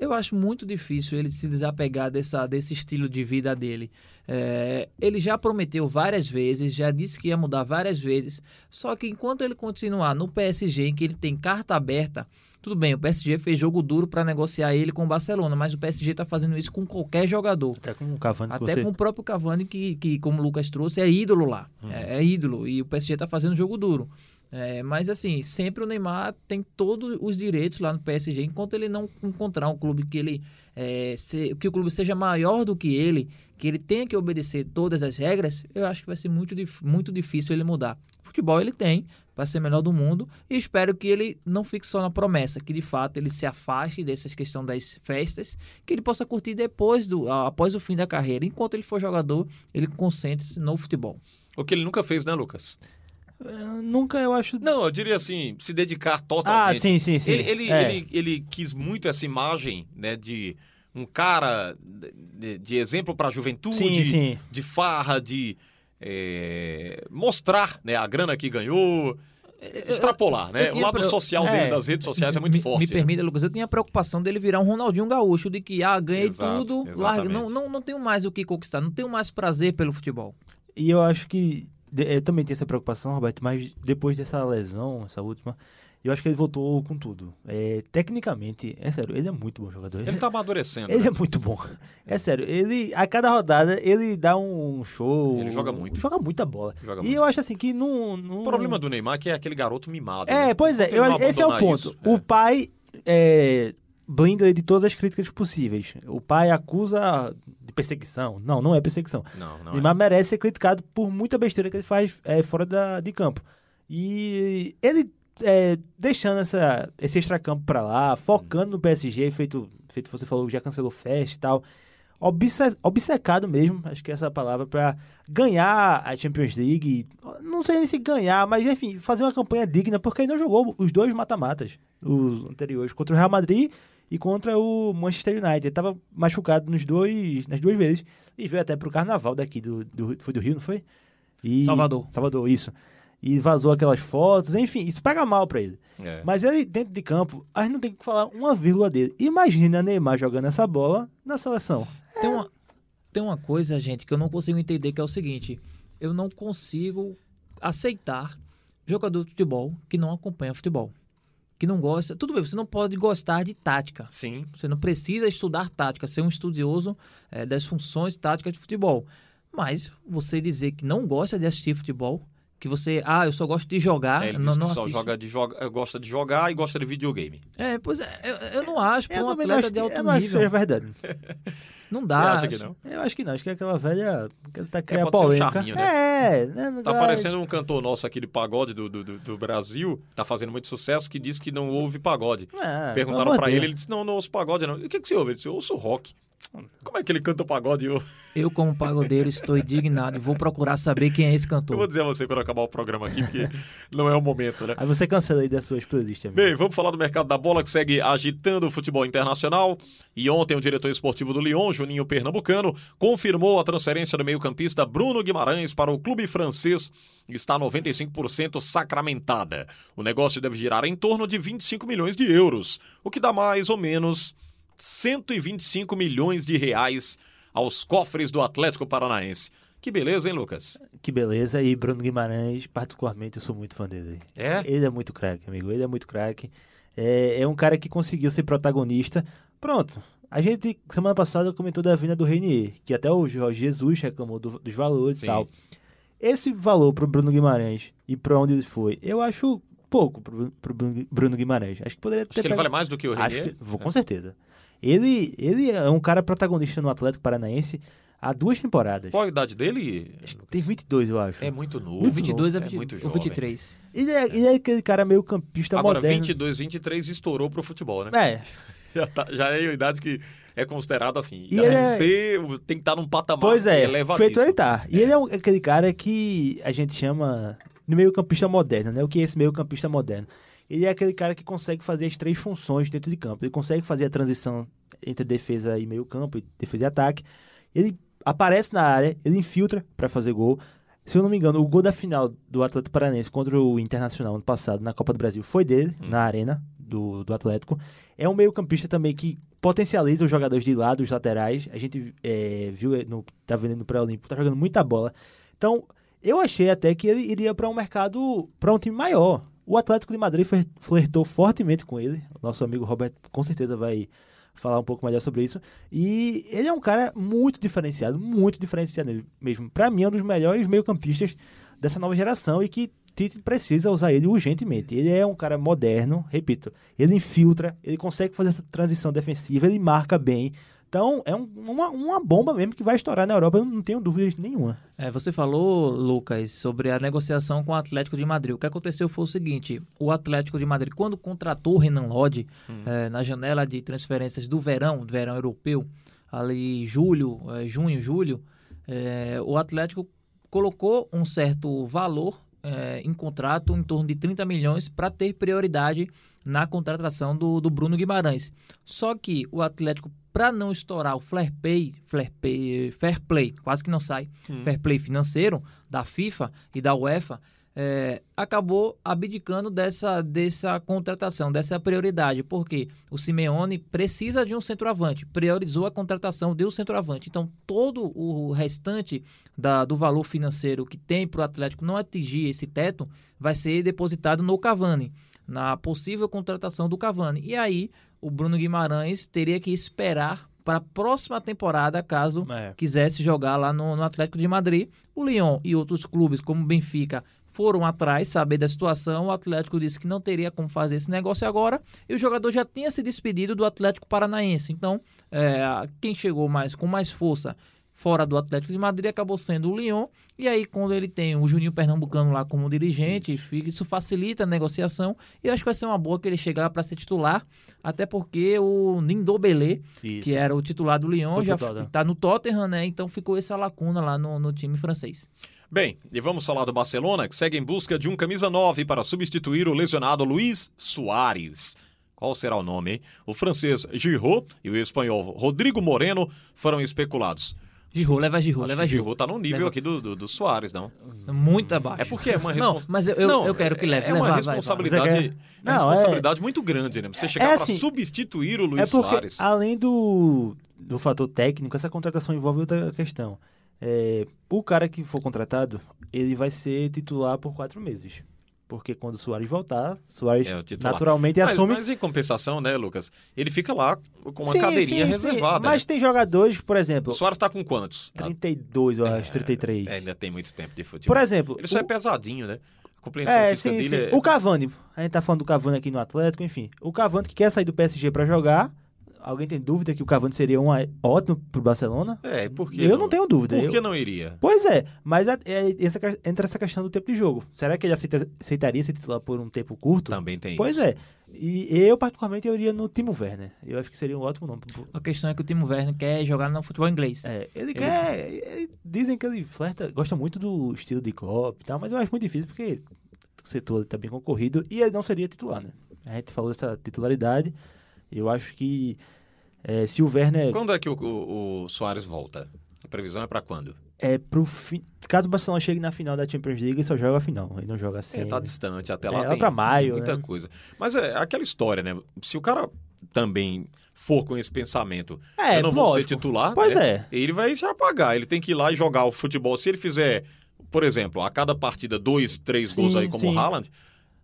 Speaker 5: eu acho muito difícil ele se desapegar dessa, desse estilo de vida dele. É, ele já prometeu várias vezes, já disse que ia mudar várias vezes, só que enquanto ele continuar no PSG, em que ele tem carta aberta, tudo bem, o PSG fez jogo duro para negociar ele com o Barcelona, mas o PSG está fazendo isso com qualquer jogador.
Speaker 8: Até com o Cavani
Speaker 5: Até
Speaker 8: você...
Speaker 5: com o próprio Cavani, que, que como o Lucas trouxe, é ídolo lá. É, é ídolo. E o PSG tá fazendo jogo duro. É, mas assim, sempre o Neymar tem todos os direitos lá no PSG, enquanto ele não encontrar um clube que ele é, se- que o clube seja maior do que ele, que ele tenha que obedecer todas as regras, eu acho que vai ser muito, muito difícil ele mudar. Futebol ele tem para ser melhor do mundo e espero que ele não fique só na promessa, que de fato ele se afaste dessas questão das festas, que ele possa curtir depois do após o fim da carreira, enquanto ele for jogador, ele concentre-se no futebol.
Speaker 4: O que ele nunca fez, né, Lucas?
Speaker 8: Eh, Nunca eu acho...
Speaker 4: Não, eu diria assim, se dedicar
Speaker 8: Ah,
Speaker 4: totalmente.
Speaker 8: sim, sim, sim.
Speaker 4: Ele, ele,
Speaker 8: É.
Speaker 4: ele, ele quis muito essa imagem, né, de um cara de, de exemplo para a juventude,
Speaker 8: Sim, sim.
Speaker 4: de farra, de é, mostrar, né, a grana que ganhou, extrapolar, né?
Speaker 5: eu
Speaker 4: O lado social
Speaker 8: é,
Speaker 4: dele das redes sociais é muito
Speaker 5: me,
Speaker 4: forte.
Speaker 5: Me
Speaker 4: né?
Speaker 5: permita, Lucas, eu tinha a preocupação dele virar um Ronaldinho Gaúcho, de que, ah, ganhei
Speaker 4: Exato,
Speaker 5: tudo, larga, não, não, não tenho mais o que conquistar, não tenho mais prazer pelo futebol.
Speaker 8: E eu acho que. De- Eu também tenho essa preocupação, Roberto, mas depois dessa lesão, essa última, eu acho que ele voltou com tudo. É, tecnicamente, é sério, ele é muito bom jogador.
Speaker 4: Ele tá amadurecendo.
Speaker 8: Ele
Speaker 4: né?
Speaker 8: é muito bom. É sério, ele a cada rodada ele dá um show.
Speaker 4: Ele joga muito.
Speaker 8: Joga muita bola.
Speaker 4: Joga
Speaker 8: e
Speaker 4: muito.
Speaker 8: eu acho assim que não. não...
Speaker 4: O problema do Neymar é que é aquele garoto mimado.
Speaker 8: É,
Speaker 4: né?
Speaker 8: pois é, eu esse é o ponto.
Speaker 4: isso.
Speaker 8: O
Speaker 4: É.
Speaker 8: pai é, blinda de todas as críticas possíveis. O pai acusa de perseguição. Não, não é perseguição.
Speaker 4: Não, não.
Speaker 8: Neymar merece ser criticado por muita besteira que ele faz é, fora da, de campo. E ele é, deixando essa, esse extracampo pra lá, focando no PSG, feito, feito você falou, já cancelou festa e tal. Obce- obcecado mesmo, acho que essa é a palavra, pra ganhar a Champions League. Não sei nem se ganhar, mas enfim, fazer uma campanha digna, porque ele não jogou os dois mata-matas, os anteriores, contra o Real Madrid e contra o Manchester United. Ele tava machucado nos dois, nas duas vezes e veio até pro carnaval daqui, do, do- foi do Rio, não foi? E-
Speaker 5: Salvador.
Speaker 8: Salvador, isso. E vazou aquelas fotos, enfim, isso pega mal pra ele.
Speaker 4: É.
Speaker 8: Mas ele, dentro de campo, a gente não tem que falar uma vírgula dele. Imagina Neymar jogando essa bola na seleção.
Speaker 5: Tem uma, tem uma coisa, gente, que eu não consigo entender, que é o seguinte. Eu não consigo aceitar jogador de futebol que não acompanha futebol. Que não gosta... Tudo bem, você não pode gostar de tática.
Speaker 4: Sim.
Speaker 5: Você não precisa estudar tática, ser um estudioso eh, das funções táticas de futebol. Mas você dizer que não gosta de assistir futebol, que você... Ah, eu só gosto de jogar,
Speaker 4: É, ele
Speaker 5: não, não
Speaker 4: só
Speaker 5: assiste.
Speaker 4: joga de joga, gosta de jogar e gosta de videogame.
Speaker 5: É, pois é, eu, eu não acho, para um atleta
Speaker 8: acho
Speaker 5: de
Speaker 8: que-
Speaker 5: alto
Speaker 8: eu não acho que
Speaker 5: nível.
Speaker 8: seja verdade.
Speaker 5: Não dá.
Speaker 4: Você acha que não?
Speaker 8: Eu acho que não, acho que é aquela velha. Que ele tá criando
Speaker 4: pode ser um
Speaker 8: polêmica.
Speaker 4: charminho, né?
Speaker 8: É, né? não
Speaker 4: Tá parecendo um cantor nosso aqui de pagode do, do, do- do Brasil, tá fazendo muito sucesso, que diz que não ouve pagode.
Speaker 8: Ah,
Speaker 4: Perguntaram
Speaker 8: de
Speaker 4: ele, ele disse, não, não ouço pagode não. E o que, que você ouve? Ele disse, eu ouço rock. Como é que ele canta pagode? Eu,
Speaker 5: Eu, como pagodeiro, estou indignado e vou procurar saber quem é esse
Speaker 4: eu vou
Speaker 5: cantor.
Speaker 4: dizer a você quando acabar o programa aqui, porque não é o momento, né?
Speaker 8: Aí você cancela aí das suas playlists, amigo.
Speaker 4: Bem, vamos falar do mercado da bola que segue agitando o futebol internacional. E ontem o diretor esportivo do Lyon, Juninho Pernambucano, confirmou a transferência do meio-campista Bruno Guimarães para o clube francês e está 95% sacramentada. O negócio deve girar em torno de 25 milhões de euros, o que dá mais ou menos 125 milhões de reais aos cofres do Atlético Paranaense. Que beleza, hein, Lucas?
Speaker 8: Que beleza. E Bruno Guimarães, particularmente, eu sou muito fã dele.
Speaker 4: É?
Speaker 8: Ele é muito craque, amigo. Ele é muito craque. É, é um cara que conseguiu ser protagonista. Pronto. A gente, semana passada, comentou da vinda do Renier, que até o Jorge Jesus reclamou do- dos valores
Speaker 4: Sim.
Speaker 8: e tal. Esse valor pro Bruno Guimarães e pra onde ele foi, eu acho pouco pro, pro Bruno- Guimarães. Acho que poderia ter
Speaker 4: Acho que ele vale mais do que o
Speaker 8: Acho
Speaker 4: Renier.
Speaker 8: que, vou, com certeza. Ele, ele é um cara protagonista no Atlético Paranaense há duas temporadas.
Speaker 4: Qual a idade dele?
Speaker 8: Tem 22, eu acho.
Speaker 4: É muito novo.
Speaker 5: O 22 é, 20,
Speaker 4: é muito jovem.
Speaker 5: 23.
Speaker 8: Ele, é, ele é aquele cara meio campista
Speaker 4: Agora,
Speaker 8: moderno.
Speaker 4: 22, 23 estourou pro futebol, né?
Speaker 8: É,
Speaker 4: Já, tá- já é a idade que é considerada assim.
Speaker 8: E ele
Speaker 4: tem, que
Speaker 8: é-
Speaker 4: ser, tem que estar num patamar
Speaker 8: pois é,
Speaker 4: elevadíssimo.
Speaker 8: feito ele tá. E ele é um- aquele cara que a gente chama de meio campista moderno, né? O que é esse meio campista moderno? Ele é aquele cara que consegue fazer as três funções dentro de campo. Ele consegue fazer a transição entre defesa e meio campo, e defesa e ataque. Ele aparece na área, ele infiltra pra fazer gol. Se eu não me engano, o gol da final do Atlético Paranaense contra o Internacional ano passado na Copa do Brasil foi dele, na arena do, do Atlético. É um meio-campista também que potencializa os jogadores de lado, os laterais. A gente é, viu, no, tá vendo no pré-olímpico, tá jogando muita bola. Então, eu achei até que ele iria para um mercado, para um time maior. O Atlético de Madrid fler- flertou fortemente com ele. Nosso amigo Roberto com certeza vai falar um pouco melhor sobre isso. E ele é um cara muito diferenciado, muito diferenciado mesmo. Para mim, é um dos melhores meio-campistas dessa nova geração e que Tite precisa usar ele urgentemente. Ele é um cara moderno, repito, ele infiltra, ele consegue fazer essa transição defensiva, ele marca bem. Então, é um- uma, uma bomba mesmo que vai estourar na Europa, eu não tenho dúvidas nenhuma.
Speaker 5: É, você falou, Lucas, sobre a negociação com o Atlético de Madrid. O que aconteceu foi o seguinte: o Atlético de Madrid, quando contratou o Renan Lodge eh, na janela de transferências do verão, do verão europeu, ali julho, eh, junho, julho, eh, o Atlético colocou um certo valor eh, em contrato, em torno de 30 milhões, para ter prioridade na contratação do, do Bruno Guimarães. Só que o Atlético, para não estourar o fair play, fair play, fair play, quase que não sai, fair play financeiro da FIFA e da UEFA, eh, acabou abdicando dessa, dessa contratação, dessa prioridade, porque o Simeone precisa de um centroavante, priorizou a contratação de um centroavante. Então, todo o restante da- do valor financeiro que tem para o Atlético não atingir esse teto vai ser depositado no Cavani, na possível contratação do Cavani. E aí, o Bruno Guimarães teria que esperar para a próxima temporada, caso
Speaker 8: É.
Speaker 5: quisesse jogar lá no, no Atlético de Madrid. O Lyon e outros clubes, como o Benfica, foram atrás, saber da situação. O Atlético disse que não teria como fazer esse negócio agora. E o jogador já tinha se despedido do Atlético Paranaense. Então, é, quem chegou mais com mais força fora do Atlético de Madrid acabou sendo o Lyon. E aí, quando ele tem o Juninho Pernambucano lá como dirigente, fica, isso facilita a negociação. E eu acho que vai ser uma boa que ele chegar para ser titular. Até porque o Nindobele,
Speaker 8: Isso.
Speaker 5: que era o titular do Lyon,
Speaker 8: Foi
Speaker 5: já está no Tottenham, né? Então ficou essa lacuna lá no, no time francês.
Speaker 4: Bem, e vamos falar do Barcelona, que segue em busca de um camisa 9 para substituir o lesionado Luiz Soares. Qual será o nome, hein? O francês Giroud e o espanhol Rodrigo Moreno foram especulados.
Speaker 5: Giroud, leva Giroud,
Speaker 4: Acho
Speaker 5: leva
Speaker 4: que
Speaker 5: Giroud.
Speaker 4: Giroud tá no nível
Speaker 5: Leva-
Speaker 4: aqui do, do, do Soares, não?
Speaker 5: Muito abaixo.
Speaker 4: É porque é uma
Speaker 5: Não,
Speaker 4: responsabilidade.
Speaker 5: mas eu, eu, eu quero que leve.
Speaker 4: É uma
Speaker 5: leva, vai, vai.
Speaker 4: responsabilidade,
Speaker 8: Você
Speaker 4: é
Speaker 8: quer-
Speaker 4: uma
Speaker 8: Não,
Speaker 4: responsabilidade muito grande, né? Você chegar
Speaker 8: é
Speaker 4: para
Speaker 8: assim,
Speaker 4: substituir o Luiz
Speaker 8: é porque,
Speaker 4: Soares.
Speaker 8: além do, do fator técnico, essa contratação envolve outra questão. É, o cara que for contratado, ele vai ser titular por quatro meses. Porque quando o Soares voltar, Soares
Speaker 4: É,
Speaker 8: naturalmente
Speaker 4: Mas,
Speaker 8: assume.
Speaker 4: mas em compensação, né, Lucas? Ele fica lá com uma
Speaker 8: Sim,
Speaker 4: cadeirinha
Speaker 8: sim, sim.
Speaker 4: reservada.
Speaker 8: Mas
Speaker 4: né?
Speaker 8: tem jogadores, por exemplo,
Speaker 4: O Soares tá com quantos?
Speaker 8: 32, eu acho, 33.
Speaker 4: É, ainda tem muito tempo de futebol.
Speaker 8: Por exemplo,
Speaker 4: Ele só é
Speaker 8: o-
Speaker 4: pesadinho, né? A compreensão
Speaker 8: É,
Speaker 4: física
Speaker 8: sim,
Speaker 4: dele
Speaker 8: sim.
Speaker 4: é...
Speaker 8: O Cavani, a gente tá falando do Cavani aqui no Atlético, enfim. O Cavani que quer sair do PSG pra jogar. Alguém tem dúvida que o Cavani seria um ótimo pro Barcelona?
Speaker 4: É, por que
Speaker 8: Eu não tenho dúvida.
Speaker 4: Por
Speaker 8: Eu-
Speaker 4: que não iria?
Speaker 8: Pois é, mas é, é essa, entra essa questão do tempo de jogo. Será que ele aceita- aceitaria ser titular por um tempo curto?
Speaker 4: Também tem
Speaker 8: Pois
Speaker 4: isso.
Speaker 8: é. E eu, particularmente, eu iria no Timo Werner. Eu acho que seria um ótimo nome.
Speaker 5: A questão é que o Timo Werner quer jogar no futebol inglês.
Speaker 8: É, ele quer. ele- dizem que ele flerta, gosta muito do estilo de Klopp e tal, mas eu acho muito difícil porque o setor está bem concorrido e ele não seria titular, né? A gente falou dessa titularidade. Eu acho que é, se o Werner
Speaker 4: Quando é que o, o, o Soares volta? A previsão é pra quando?
Speaker 8: é pro fim. Caso o Barcelona chegue na final da Champions League, ele só joga a final. Ele não joga assim.
Speaker 4: É, tá distante, até lá
Speaker 8: É, lá
Speaker 4: tem,
Speaker 8: maio,
Speaker 4: tem muita
Speaker 8: né?
Speaker 4: coisa. Mas é aquela história, né? Se o cara também for com esse pensamento,
Speaker 8: É,
Speaker 4: eu não vou ser
Speaker 8: lógico.
Speaker 4: titular,
Speaker 8: Pois
Speaker 4: né?
Speaker 8: é.
Speaker 4: ele vai se apagar. Ele tem que ir lá e jogar o futebol. Se ele fizer, por exemplo, a cada partida dois, três gols
Speaker 8: Sim,
Speaker 4: aí como
Speaker 8: sim.
Speaker 4: o Haaland,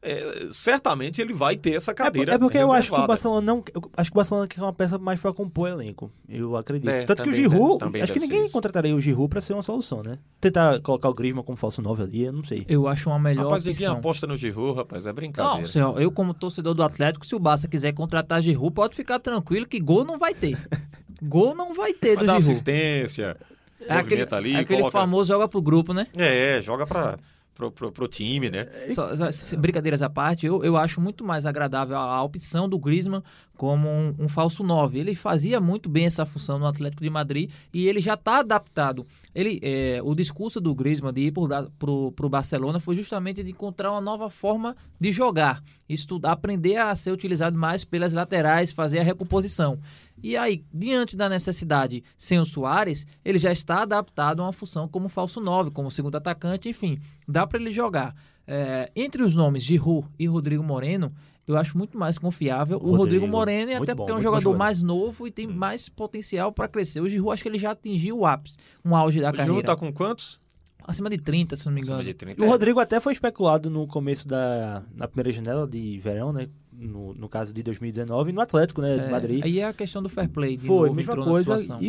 Speaker 4: é, certamente ele vai ter essa
Speaker 8: É,
Speaker 4: cadeira
Speaker 8: é porque eu acho que o
Speaker 4: reservada.
Speaker 8: Barcelona não. acho que o Barcelona quer uma peça mais pra compor elenco. Eu acredito.
Speaker 4: É,
Speaker 8: Tanto que o
Speaker 4: também
Speaker 8: Giroud.
Speaker 4: deve- também
Speaker 8: acho que ninguém
Speaker 4: isso.
Speaker 8: contrataria o Giroud pra ser uma solução, né? Tentar colocar o Griezmann como falso 9 ali, eu não sei.
Speaker 5: Eu acho uma melhor
Speaker 4: Rapaz, ninguém
Speaker 5: opção.
Speaker 4: aposta no Giroud, rapaz, é brincadeira.
Speaker 5: Não, senhor, eu como torcedor do Atlético, se o Barça quiser contratar Giroud, pode ficar tranquilo que gol não vai ter. gol não vai ter
Speaker 4: vai
Speaker 5: do
Speaker 4: dar
Speaker 5: Giroud.
Speaker 4: assistência,
Speaker 5: É aquele,
Speaker 4: ali,
Speaker 5: é aquele
Speaker 4: coloca...
Speaker 5: famoso joga pro grupo, né?
Speaker 4: É, joga pra, pro, pro, pro time, né?
Speaker 5: Só- só- se- brincadeiras à parte, eu, eu acho muito mais agradável a, a opção do Griezmann como um, um falso 9. Ele fazia muito bem essa função no Atlético de Madrid e ele já está adaptado. Ele, é, o discurso do Griezmann de ir para o Barcelona foi justamente de encontrar uma nova forma de jogar, estudar, aprender a ser utilizado mais pelas laterais, fazer a recomposição. E aí, diante da necessidade sem o Soares, ele já está adaptado a uma função como falso 9, como segundo atacante, enfim, dá para ele jogar. É, entre os nomes Giroud e Rodrigo Moreno, eu acho muito mais confiável o Rodrigo,
Speaker 8: Rodrigo,
Speaker 5: Moreno, e até
Speaker 8: bom,
Speaker 5: porque é um jogador
Speaker 8: jogador.
Speaker 5: mais novo e tem mais potencial para crescer. O Giroud acho que ele já atingiu o ápice, um auge da
Speaker 4: O
Speaker 5: carreira.
Speaker 4: Giroud tá com quantos?
Speaker 5: Acima de 30, se não me engano.
Speaker 4: Acima de 30.
Speaker 8: O
Speaker 4: é.
Speaker 8: Rodrigo até foi especulado no começo da na primeira janela de verão, né? No, no caso de 2019, no Atlético, né? de
Speaker 5: É,
Speaker 8: Madrid.
Speaker 5: Aí é a questão do fair play. De
Speaker 8: Foi,
Speaker 5: novo,
Speaker 8: mesma
Speaker 5: entrou na
Speaker 8: coisa.
Speaker 5: situação.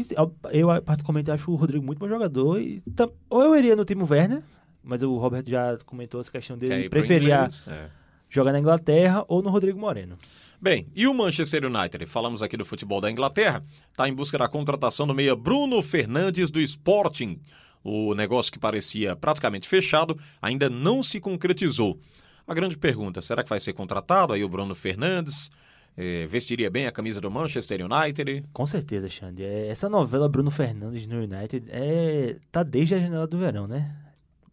Speaker 8: E, eu, particularmente, acho o Rodrigo muito bom jogador. E, tam- ou eu iria no Timo Werner, mas o Robert já comentou essa questão dele.
Speaker 4: pro
Speaker 8: Preferia?
Speaker 4: É.
Speaker 8: jogar na Inglaterra ou no Rodrigo Moreno.
Speaker 4: Bem, e o Manchester United? Falamos aqui do futebol da Inglaterra. Está em busca da contratação do meia Bruno Fernandes do Sporting. O negócio que parecia praticamente fechado ainda não se concretizou. A grande pergunta, será que vai ser contratado aí o Bruno Fernandes? Eh, vestiria bem a camisa do Manchester United?
Speaker 8: Com certeza, Xande. É, essa novela Bruno Fernandes no United é, tá desde a janela do verão, né?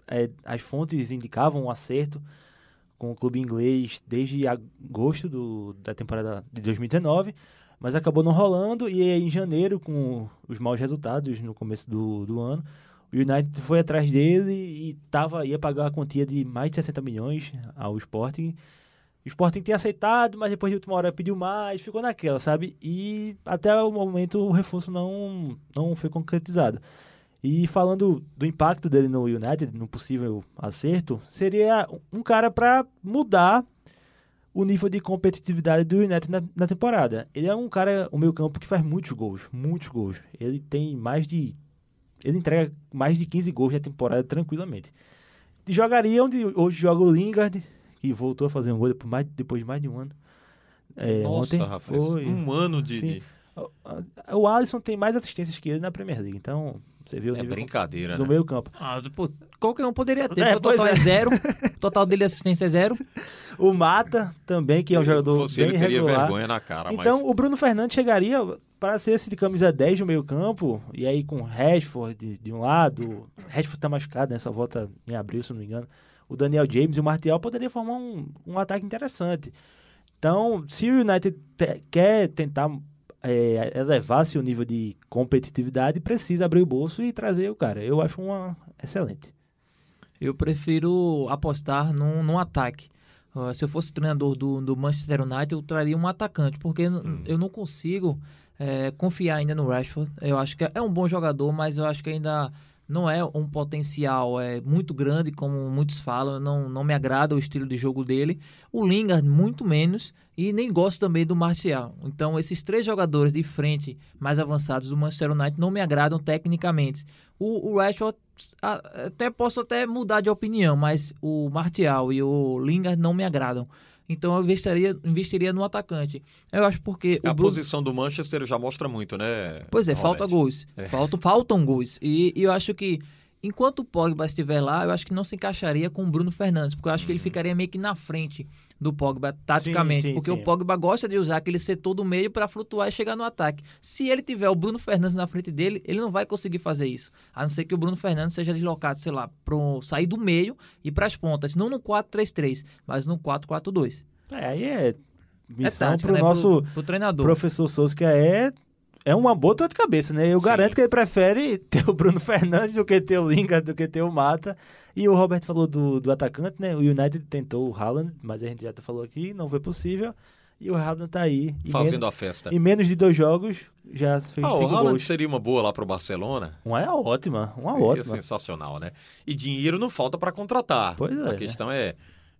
Speaker 8: É, as fontes indicavam um acerto com o clube inglês desde agosto do, da temporada de 2019, mas acabou não rolando e em janeiro, com os maus resultados no começo do, do ano, o United foi atrás dele e tava, ia pagar a quantia de mais de 60 milhões ao Sporting. O Sporting tinha aceitado, mas depois de última hora pediu mais, ficou naquela, sabe? E até o momento o reforço não, não foi concretizado. E falando do impacto dele no United, no possível acerto, seria um cara para mudar o nível de competitividade do United na, na temporada. Ele é um cara, o meio campo, que faz muitos gols, muitos gols. Ele tem mais de... Ele entrega mais de 15 gols na temporada tranquilamente. jogaria onde hoje joga o Lingard, que voltou a fazer um gol depois, depois de mais de um ano. É,
Speaker 4: Nossa,
Speaker 8: ontem
Speaker 4: rapaz.
Speaker 8: foi.
Speaker 4: Um ano de. De-
Speaker 8: O Alisson tem mais assistências que ele na Premier League, então você viu
Speaker 4: É brincadeira,
Speaker 8: do
Speaker 4: né?
Speaker 8: meio campo.
Speaker 5: Ah, pô, qualquer um poderia ter.
Speaker 8: É,
Speaker 5: o total é.
Speaker 8: é.
Speaker 5: zero. O total dele de assistência é zero.
Speaker 8: O Mata também, que é um jogador
Speaker 4: Fosse ele,
Speaker 8: bem
Speaker 4: teria
Speaker 8: regular.
Speaker 4: vergonha na cara,
Speaker 8: Então,
Speaker 4: mas.
Speaker 8: o Bruno Fernandes chegaria para ser esse de camisa 10 no meio campo, e aí com o Rashford de, de um lado, o Rashford tá machucado, né? Só volta em abril, se não me engano. O Daniel James e o Martial poderia formar um, um ataque interessante. Então, se o United te- quer tentar é, elevar seu nível de competitividade, precisa abrir o bolso e trazer o cara. Eu acho uma excelente.
Speaker 5: Eu prefiro apostar num, num ataque. Ah, se eu fosse treinador do, do Manchester United, eu traria um atacante, porque
Speaker 4: Hum.
Speaker 5: eu não consigo eh, confiar ainda no Rashford. Eu acho que é um bom jogador, mas eu acho que ainda não é um potencial é, muito grande, como muitos falam. Não, não me agrada o estilo de jogo dele. O Lingard, muito menos. E nem gosto também do Martial. Então, esses três jogadores de frente mais avançados do Manchester United não me agradam tecnicamente. O, o Rashford, até posso até mudar de opinião, mas o Martial e o Lingard não me agradam. Então, eu investiria, investiria no atacante. Eu acho porque
Speaker 4: A posição do Manchester já mostra muito, né?
Speaker 5: Pois é,
Speaker 4: Robert?
Speaker 5: falta gols.
Speaker 4: É.
Speaker 5: Falta, faltam gols. E, e eu acho que, enquanto o Pogba estiver lá, eu acho que não se encaixaria com o Bruno Fernandes, porque eu acho que ele ficaria meio que na frente do Pogba, taticamente.
Speaker 8: sim,
Speaker 5: porque
Speaker 8: sim.
Speaker 5: o Pogba gosta de usar aquele setor do meio para flutuar e chegar no ataque. Se ele tiver o Bruno Fernandes na frente dele, ele não vai conseguir fazer isso. A não ser que o Bruno Fernandes seja deslocado, sei lá, pro sair do meio e para as pontas. Não no 4-3-3, mas no 4-4-2.
Speaker 8: É, aí é missão
Speaker 5: tática,
Speaker 8: pro
Speaker 5: né?
Speaker 8: nosso
Speaker 5: Pro, pro treinador.
Speaker 8: professor Souza, que é, é uma boa dor de cabeça, né? Eu
Speaker 4: Sim.
Speaker 8: garanto que ele prefere ter o Bruno Fernandes do que ter o Lingard, do que ter o Mata. E o Robert falou do, do atacante, né? O United tentou o Haaland, mas a gente já falou aqui, não foi possível. E o Haaland tá aí.
Speaker 4: Fazendo
Speaker 8: menos,
Speaker 4: a festa.
Speaker 8: em menos de dois jogos, já fez
Speaker 4: Ah, o
Speaker 8: cinco
Speaker 4: Haaland
Speaker 8: gols.
Speaker 4: seria uma boa lá pro Barcelona.
Speaker 8: Uma é ótima, uma
Speaker 4: Seria
Speaker 8: ótima.
Speaker 4: sensacional, né? E dinheiro não falta para contratar.
Speaker 8: Pois é,
Speaker 4: A
Speaker 8: né?
Speaker 4: questão é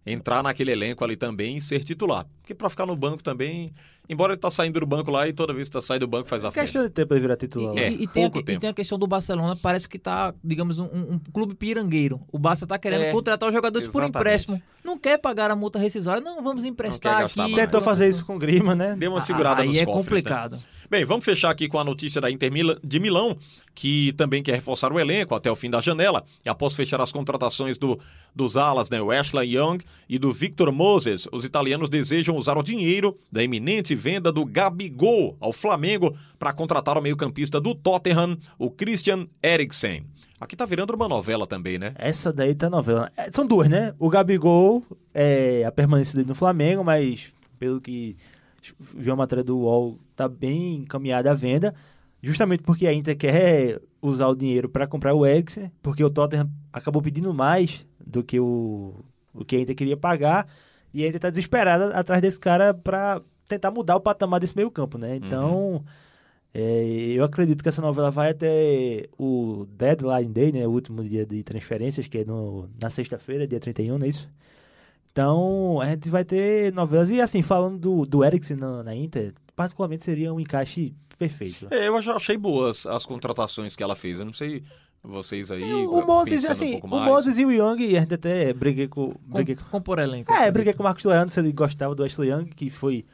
Speaker 4: entrar naquele elenco ali também e ser titular. Porque para ficar no banco também, embora ele tá saindo do banco lá e toda vez que tá saindo do banco faz a
Speaker 8: É questão
Speaker 4: festa.
Speaker 8: de tempo ele virar titular.
Speaker 5: E,
Speaker 8: lá.
Speaker 4: É,
Speaker 5: e- e tem a, e tem a questão do Barcelona, parece que tá, digamos, um, um- clube pirangueiro. O Barça tá querendo
Speaker 4: É,
Speaker 5: contratar os jogadores por
Speaker 4: exatamente.
Speaker 5: empréstimo. Não quer pagar a multa rescisória, não, vamos emprestar
Speaker 4: gastar
Speaker 5: aqui.
Speaker 8: Tentou fazer isso com o Grima, né?
Speaker 4: Deu uma segurada
Speaker 5: Aí
Speaker 4: nos
Speaker 5: é
Speaker 4: cofres, né?
Speaker 5: complicado.
Speaker 4: Bem, vamos fechar aqui com a notícia da Inter Mila- de Milão, que também quer reforçar o elenco até o fim da janela. E após fechar as contratações do, dos alas, né, o Ashley Young e do Victor Moses, os italianos desejam usar o dinheiro da iminente venda do Gabigol ao Flamengo para contratar o meio-campista do Tottenham, o Christian Eriksen. Aqui tá virando uma novela também, né?
Speaker 8: Essa daí tá novela. É, são duas, né? O Gabigol, é, a permanência dele no Flamengo, mas pelo que viu a matéria do UOL, tá bem encaminhada a venda. Justamente porque a Inter quer usar o dinheiro para comprar o Eriksen, porque o Tottenham acabou pedindo mais do que o, o que a Inter queria pagar. E a Inter tá desesperada atrás desse cara para tentar mudar o patamar desse meio campo, né? Então... É, eu acredito que essa novela vai até o deadline day, né? O último dia de transferências, que é no, na sexta-feira, dia 31, não é isso? Então, a gente vai ter novelas. E assim, falando do, do Eriksen na, na Inter, particularmente seria um encaixe perfeito.
Speaker 4: É, eu já achei boas as contratações que ela fez. Eu não sei vocês aí.
Speaker 8: o Moses, assim,
Speaker 4: um pouco
Speaker 8: o. Moses e o Young, a gente até briguei com.
Speaker 5: Com,
Speaker 8: Briguei com
Speaker 5: compor elenco.
Speaker 8: é, briguei com o Marcos Leandro se ele gostava do Ashley Young, que foi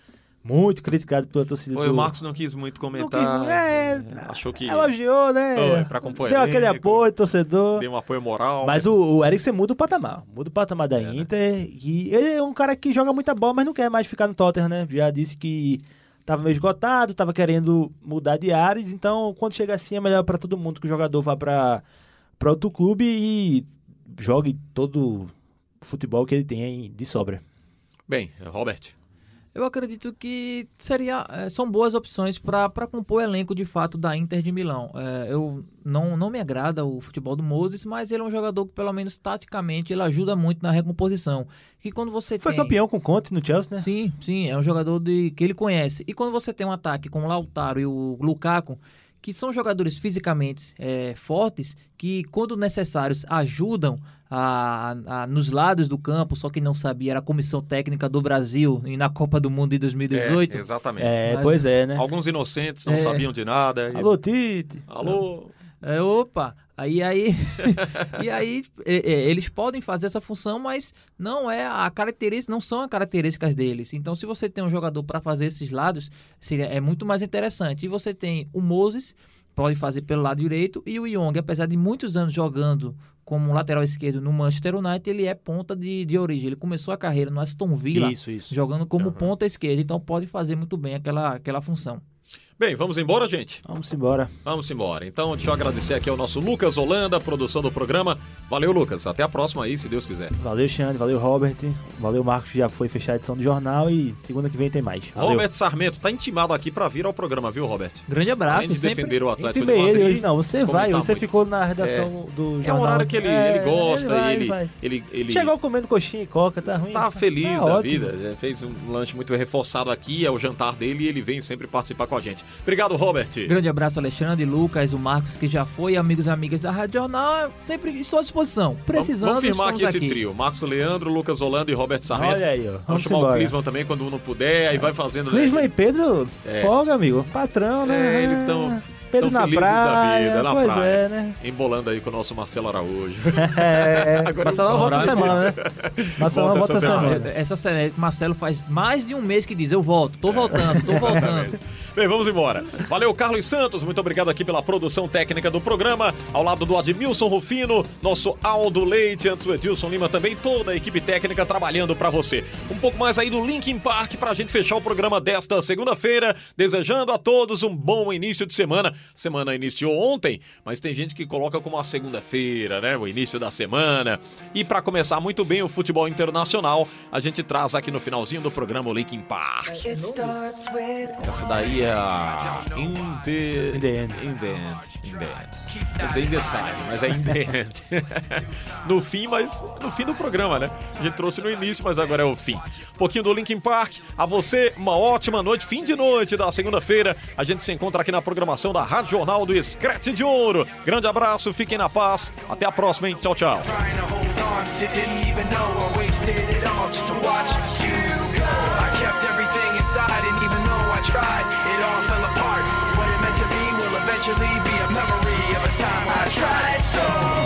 Speaker 8: muito criticado pela torcida
Speaker 4: Foi,
Speaker 8: do...
Speaker 4: o Marcos não quis muito comentar.
Speaker 8: quis- é,
Speaker 4: é, achou que
Speaker 8: Elogiou, né?
Speaker 4: Foi, pra compor
Speaker 8: Deu aquele apoio, torcedor.
Speaker 4: deu um apoio moral.
Speaker 8: Mas o, o Eriksen muda o patamar. Muda o patamar da
Speaker 4: É, né?
Speaker 8: Inter. E ele é um cara que joga muita bola, mas não quer mais ficar no Tottenham, né? Já disse que tava meio esgotado, tava querendo mudar de áreas. Então, quando chega assim, é melhor pra todo mundo que o jogador vá pra, pra outro clube e jogue todo o futebol que ele tem aí de sobra.
Speaker 4: Bem, Robert.
Speaker 5: Eu acredito que seria, eh, são boas opções para compor o elenco de fato da Inter de Milão. Eh, eu não, não me agrada o futebol do Moses, mas ele é um jogador que pelo menos taticamente ele ajuda muito na recomposição. Que quando você
Speaker 8: Foi
Speaker 5: tem
Speaker 8: campeão com o Conte no Chelsea, né?
Speaker 5: Sim, sim, é um jogador de, que ele conhece. E quando você tem um ataque com o Lautaro e o Lukaku, que são jogadores fisicamente eh, fortes, que quando necessários ajudam a, a- nos lados do campo, só que não sabia, era a comissão técnica do Brasil e na Copa do Mundo de 2018.
Speaker 4: É, exatamente.
Speaker 8: É,
Speaker 5: Mas-
Speaker 8: pois é, né?
Speaker 4: Alguns inocentes não
Speaker 5: É.
Speaker 4: sabiam de nada. e-
Speaker 8: Alô, Tite.
Speaker 4: Alô?
Speaker 5: É, opa, aí aí e aí é, é, eles podem fazer essa função, mas não é a característica, não são as características deles. Então, se você tem um jogador para fazer esses lados, seria é muito mais interessante. E você tem o Moses pode fazer pelo lado direito e o Young, apesar de muitos anos jogando como lateral esquerdo no Manchester United, ele é ponta de, de origem. Ele começou a carreira no Aston Villa
Speaker 8: Isso, isso.
Speaker 5: jogando como
Speaker 4: Uhum.
Speaker 5: ponta esquerda, então pode fazer muito bem aquela, aquela função.
Speaker 4: Bem, vamos embora, gente?
Speaker 8: Vamos embora.
Speaker 4: Vamos embora. Então, deixa eu agradecer aqui ao nosso Lucas Holanda, produção do programa. Valeu, Lucas. Até a próxima aí, se Deus quiser.
Speaker 8: Valeu, Xande. Valeu, Robert. Valeu, Marcos. Já foi fechar a edição do jornal e segunda que vem tem mais. Valeu.
Speaker 4: Robert Sarmento tá intimado aqui pra vir ao programa, viu, Robert?
Speaker 5: Grande abraço.
Speaker 4: Além de
Speaker 5: sempre...
Speaker 4: defender o Atlético de
Speaker 8: Intimei ele
Speaker 4: Madrid.
Speaker 8: hoje. Não, você vai.
Speaker 4: comentar
Speaker 8: Você
Speaker 4: muito.
Speaker 8: ficou na redação do
Speaker 4: É um
Speaker 8: jornal.
Speaker 4: horário que ele,
Speaker 8: É,
Speaker 4: ele gosta
Speaker 8: vai,
Speaker 4: e ele,
Speaker 8: vai.
Speaker 4: ele, ele
Speaker 8: Chegou comendo coxinha e coca, tá ruim?
Speaker 4: tá feliz
Speaker 8: Tá
Speaker 4: da
Speaker 8: ótimo.
Speaker 4: vida. Já Fez um lanche muito reforçado aqui, é o jantar dele e ele vem sempre participar com a gente. Obrigado, Robert.
Speaker 5: Grande abraço, Alexandre, Lucas, o Marcos, que já foi, amigos e amigas da Rádio Jornal. Sempre estou à disposição. Precisando,
Speaker 4: Vamos firmar aqui esse trio. Marcos Leandro, Lucas Holanda e Robert Sarmento.
Speaker 8: Olha aí, ó.
Speaker 4: Vamos
Speaker 8: Vamos
Speaker 4: chamar o
Speaker 8: embora.
Speaker 4: Clisman também quando um não puder, aí vai fazendo. né?
Speaker 8: Clisman e Pedro,
Speaker 4: É.
Speaker 8: folga, amigo. Patrão, né?
Speaker 4: É, eles estão
Speaker 8: Pedro
Speaker 4: estão
Speaker 8: na
Speaker 4: felizes
Speaker 8: praia,
Speaker 4: da vida, na
Speaker 8: pois
Speaker 4: praia.
Speaker 8: é, né?
Speaker 4: Embolando aí com o nosso Marcelo Araújo.
Speaker 8: É,
Speaker 4: Agora
Speaker 8: Marcelão
Speaker 4: eu-
Speaker 8: volta semana, né? Marcelão
Speaker 4: Volta
Speaker 8: volta
Speaker 4: essa semana.
Speaker 8: semana.
Speaker 5: Essa semana, Marcelo faz mais de um mês que diz: Eu volto, tô voltando, tô voltando.
Speaker 4: Bem, vamos embora. Valeu, Carlos Santos. Muito obrigado aqui pela produção técnica do programa. Ao lado do Admilson Rufino, nosso Aldo Leite, antes o Edilson Lima também, toda a equipe técnica trabalhando pra você. Um pouco mais aí do Linkin Park pra gente fechar o programa desta segunda-feira. Desejando a todos um bom início de semana. Semana iniciou ontem, mas tem gente que coloca como a segunda-feira, né? O início da semana. E pra começar muito bem o futebol internacional, a gente traz aqui no finalzinho do programa o Linkin Park. Essa daí é a In the,
Speaker 8: In the End.
Speaker 4: In the End. In the End. Quer dizer In the Time, mas é In the End. no fim, mas no fim do programa, né? A gente trouxe no início, mas agora é o fim. Um pouquinho do Linkin Park. A você, uma ótima noite, fim de noite da segunda-feira. A gente se encontra aqui na programação da Rádio Jornal do Scratch de Ouro. Grande abraço, fiquem na paz. Até a próxima, hein? Tchau, tchau.
Speaker 6: tried, eventually be a memory of a time I tried so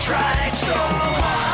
Speaker 6: tried so hard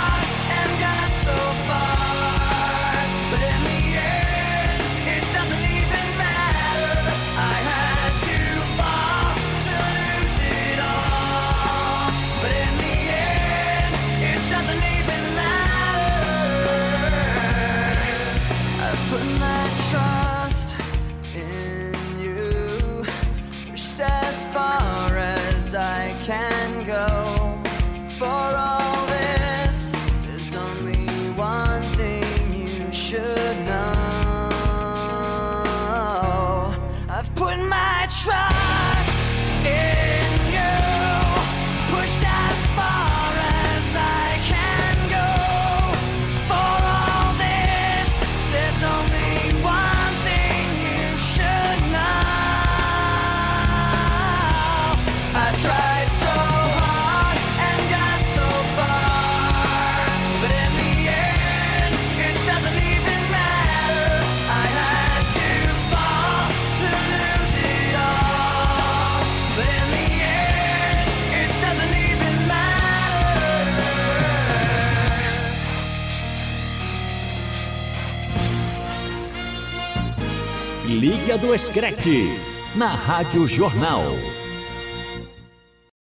Speaker 2: do Screte, na Rádio Jornal.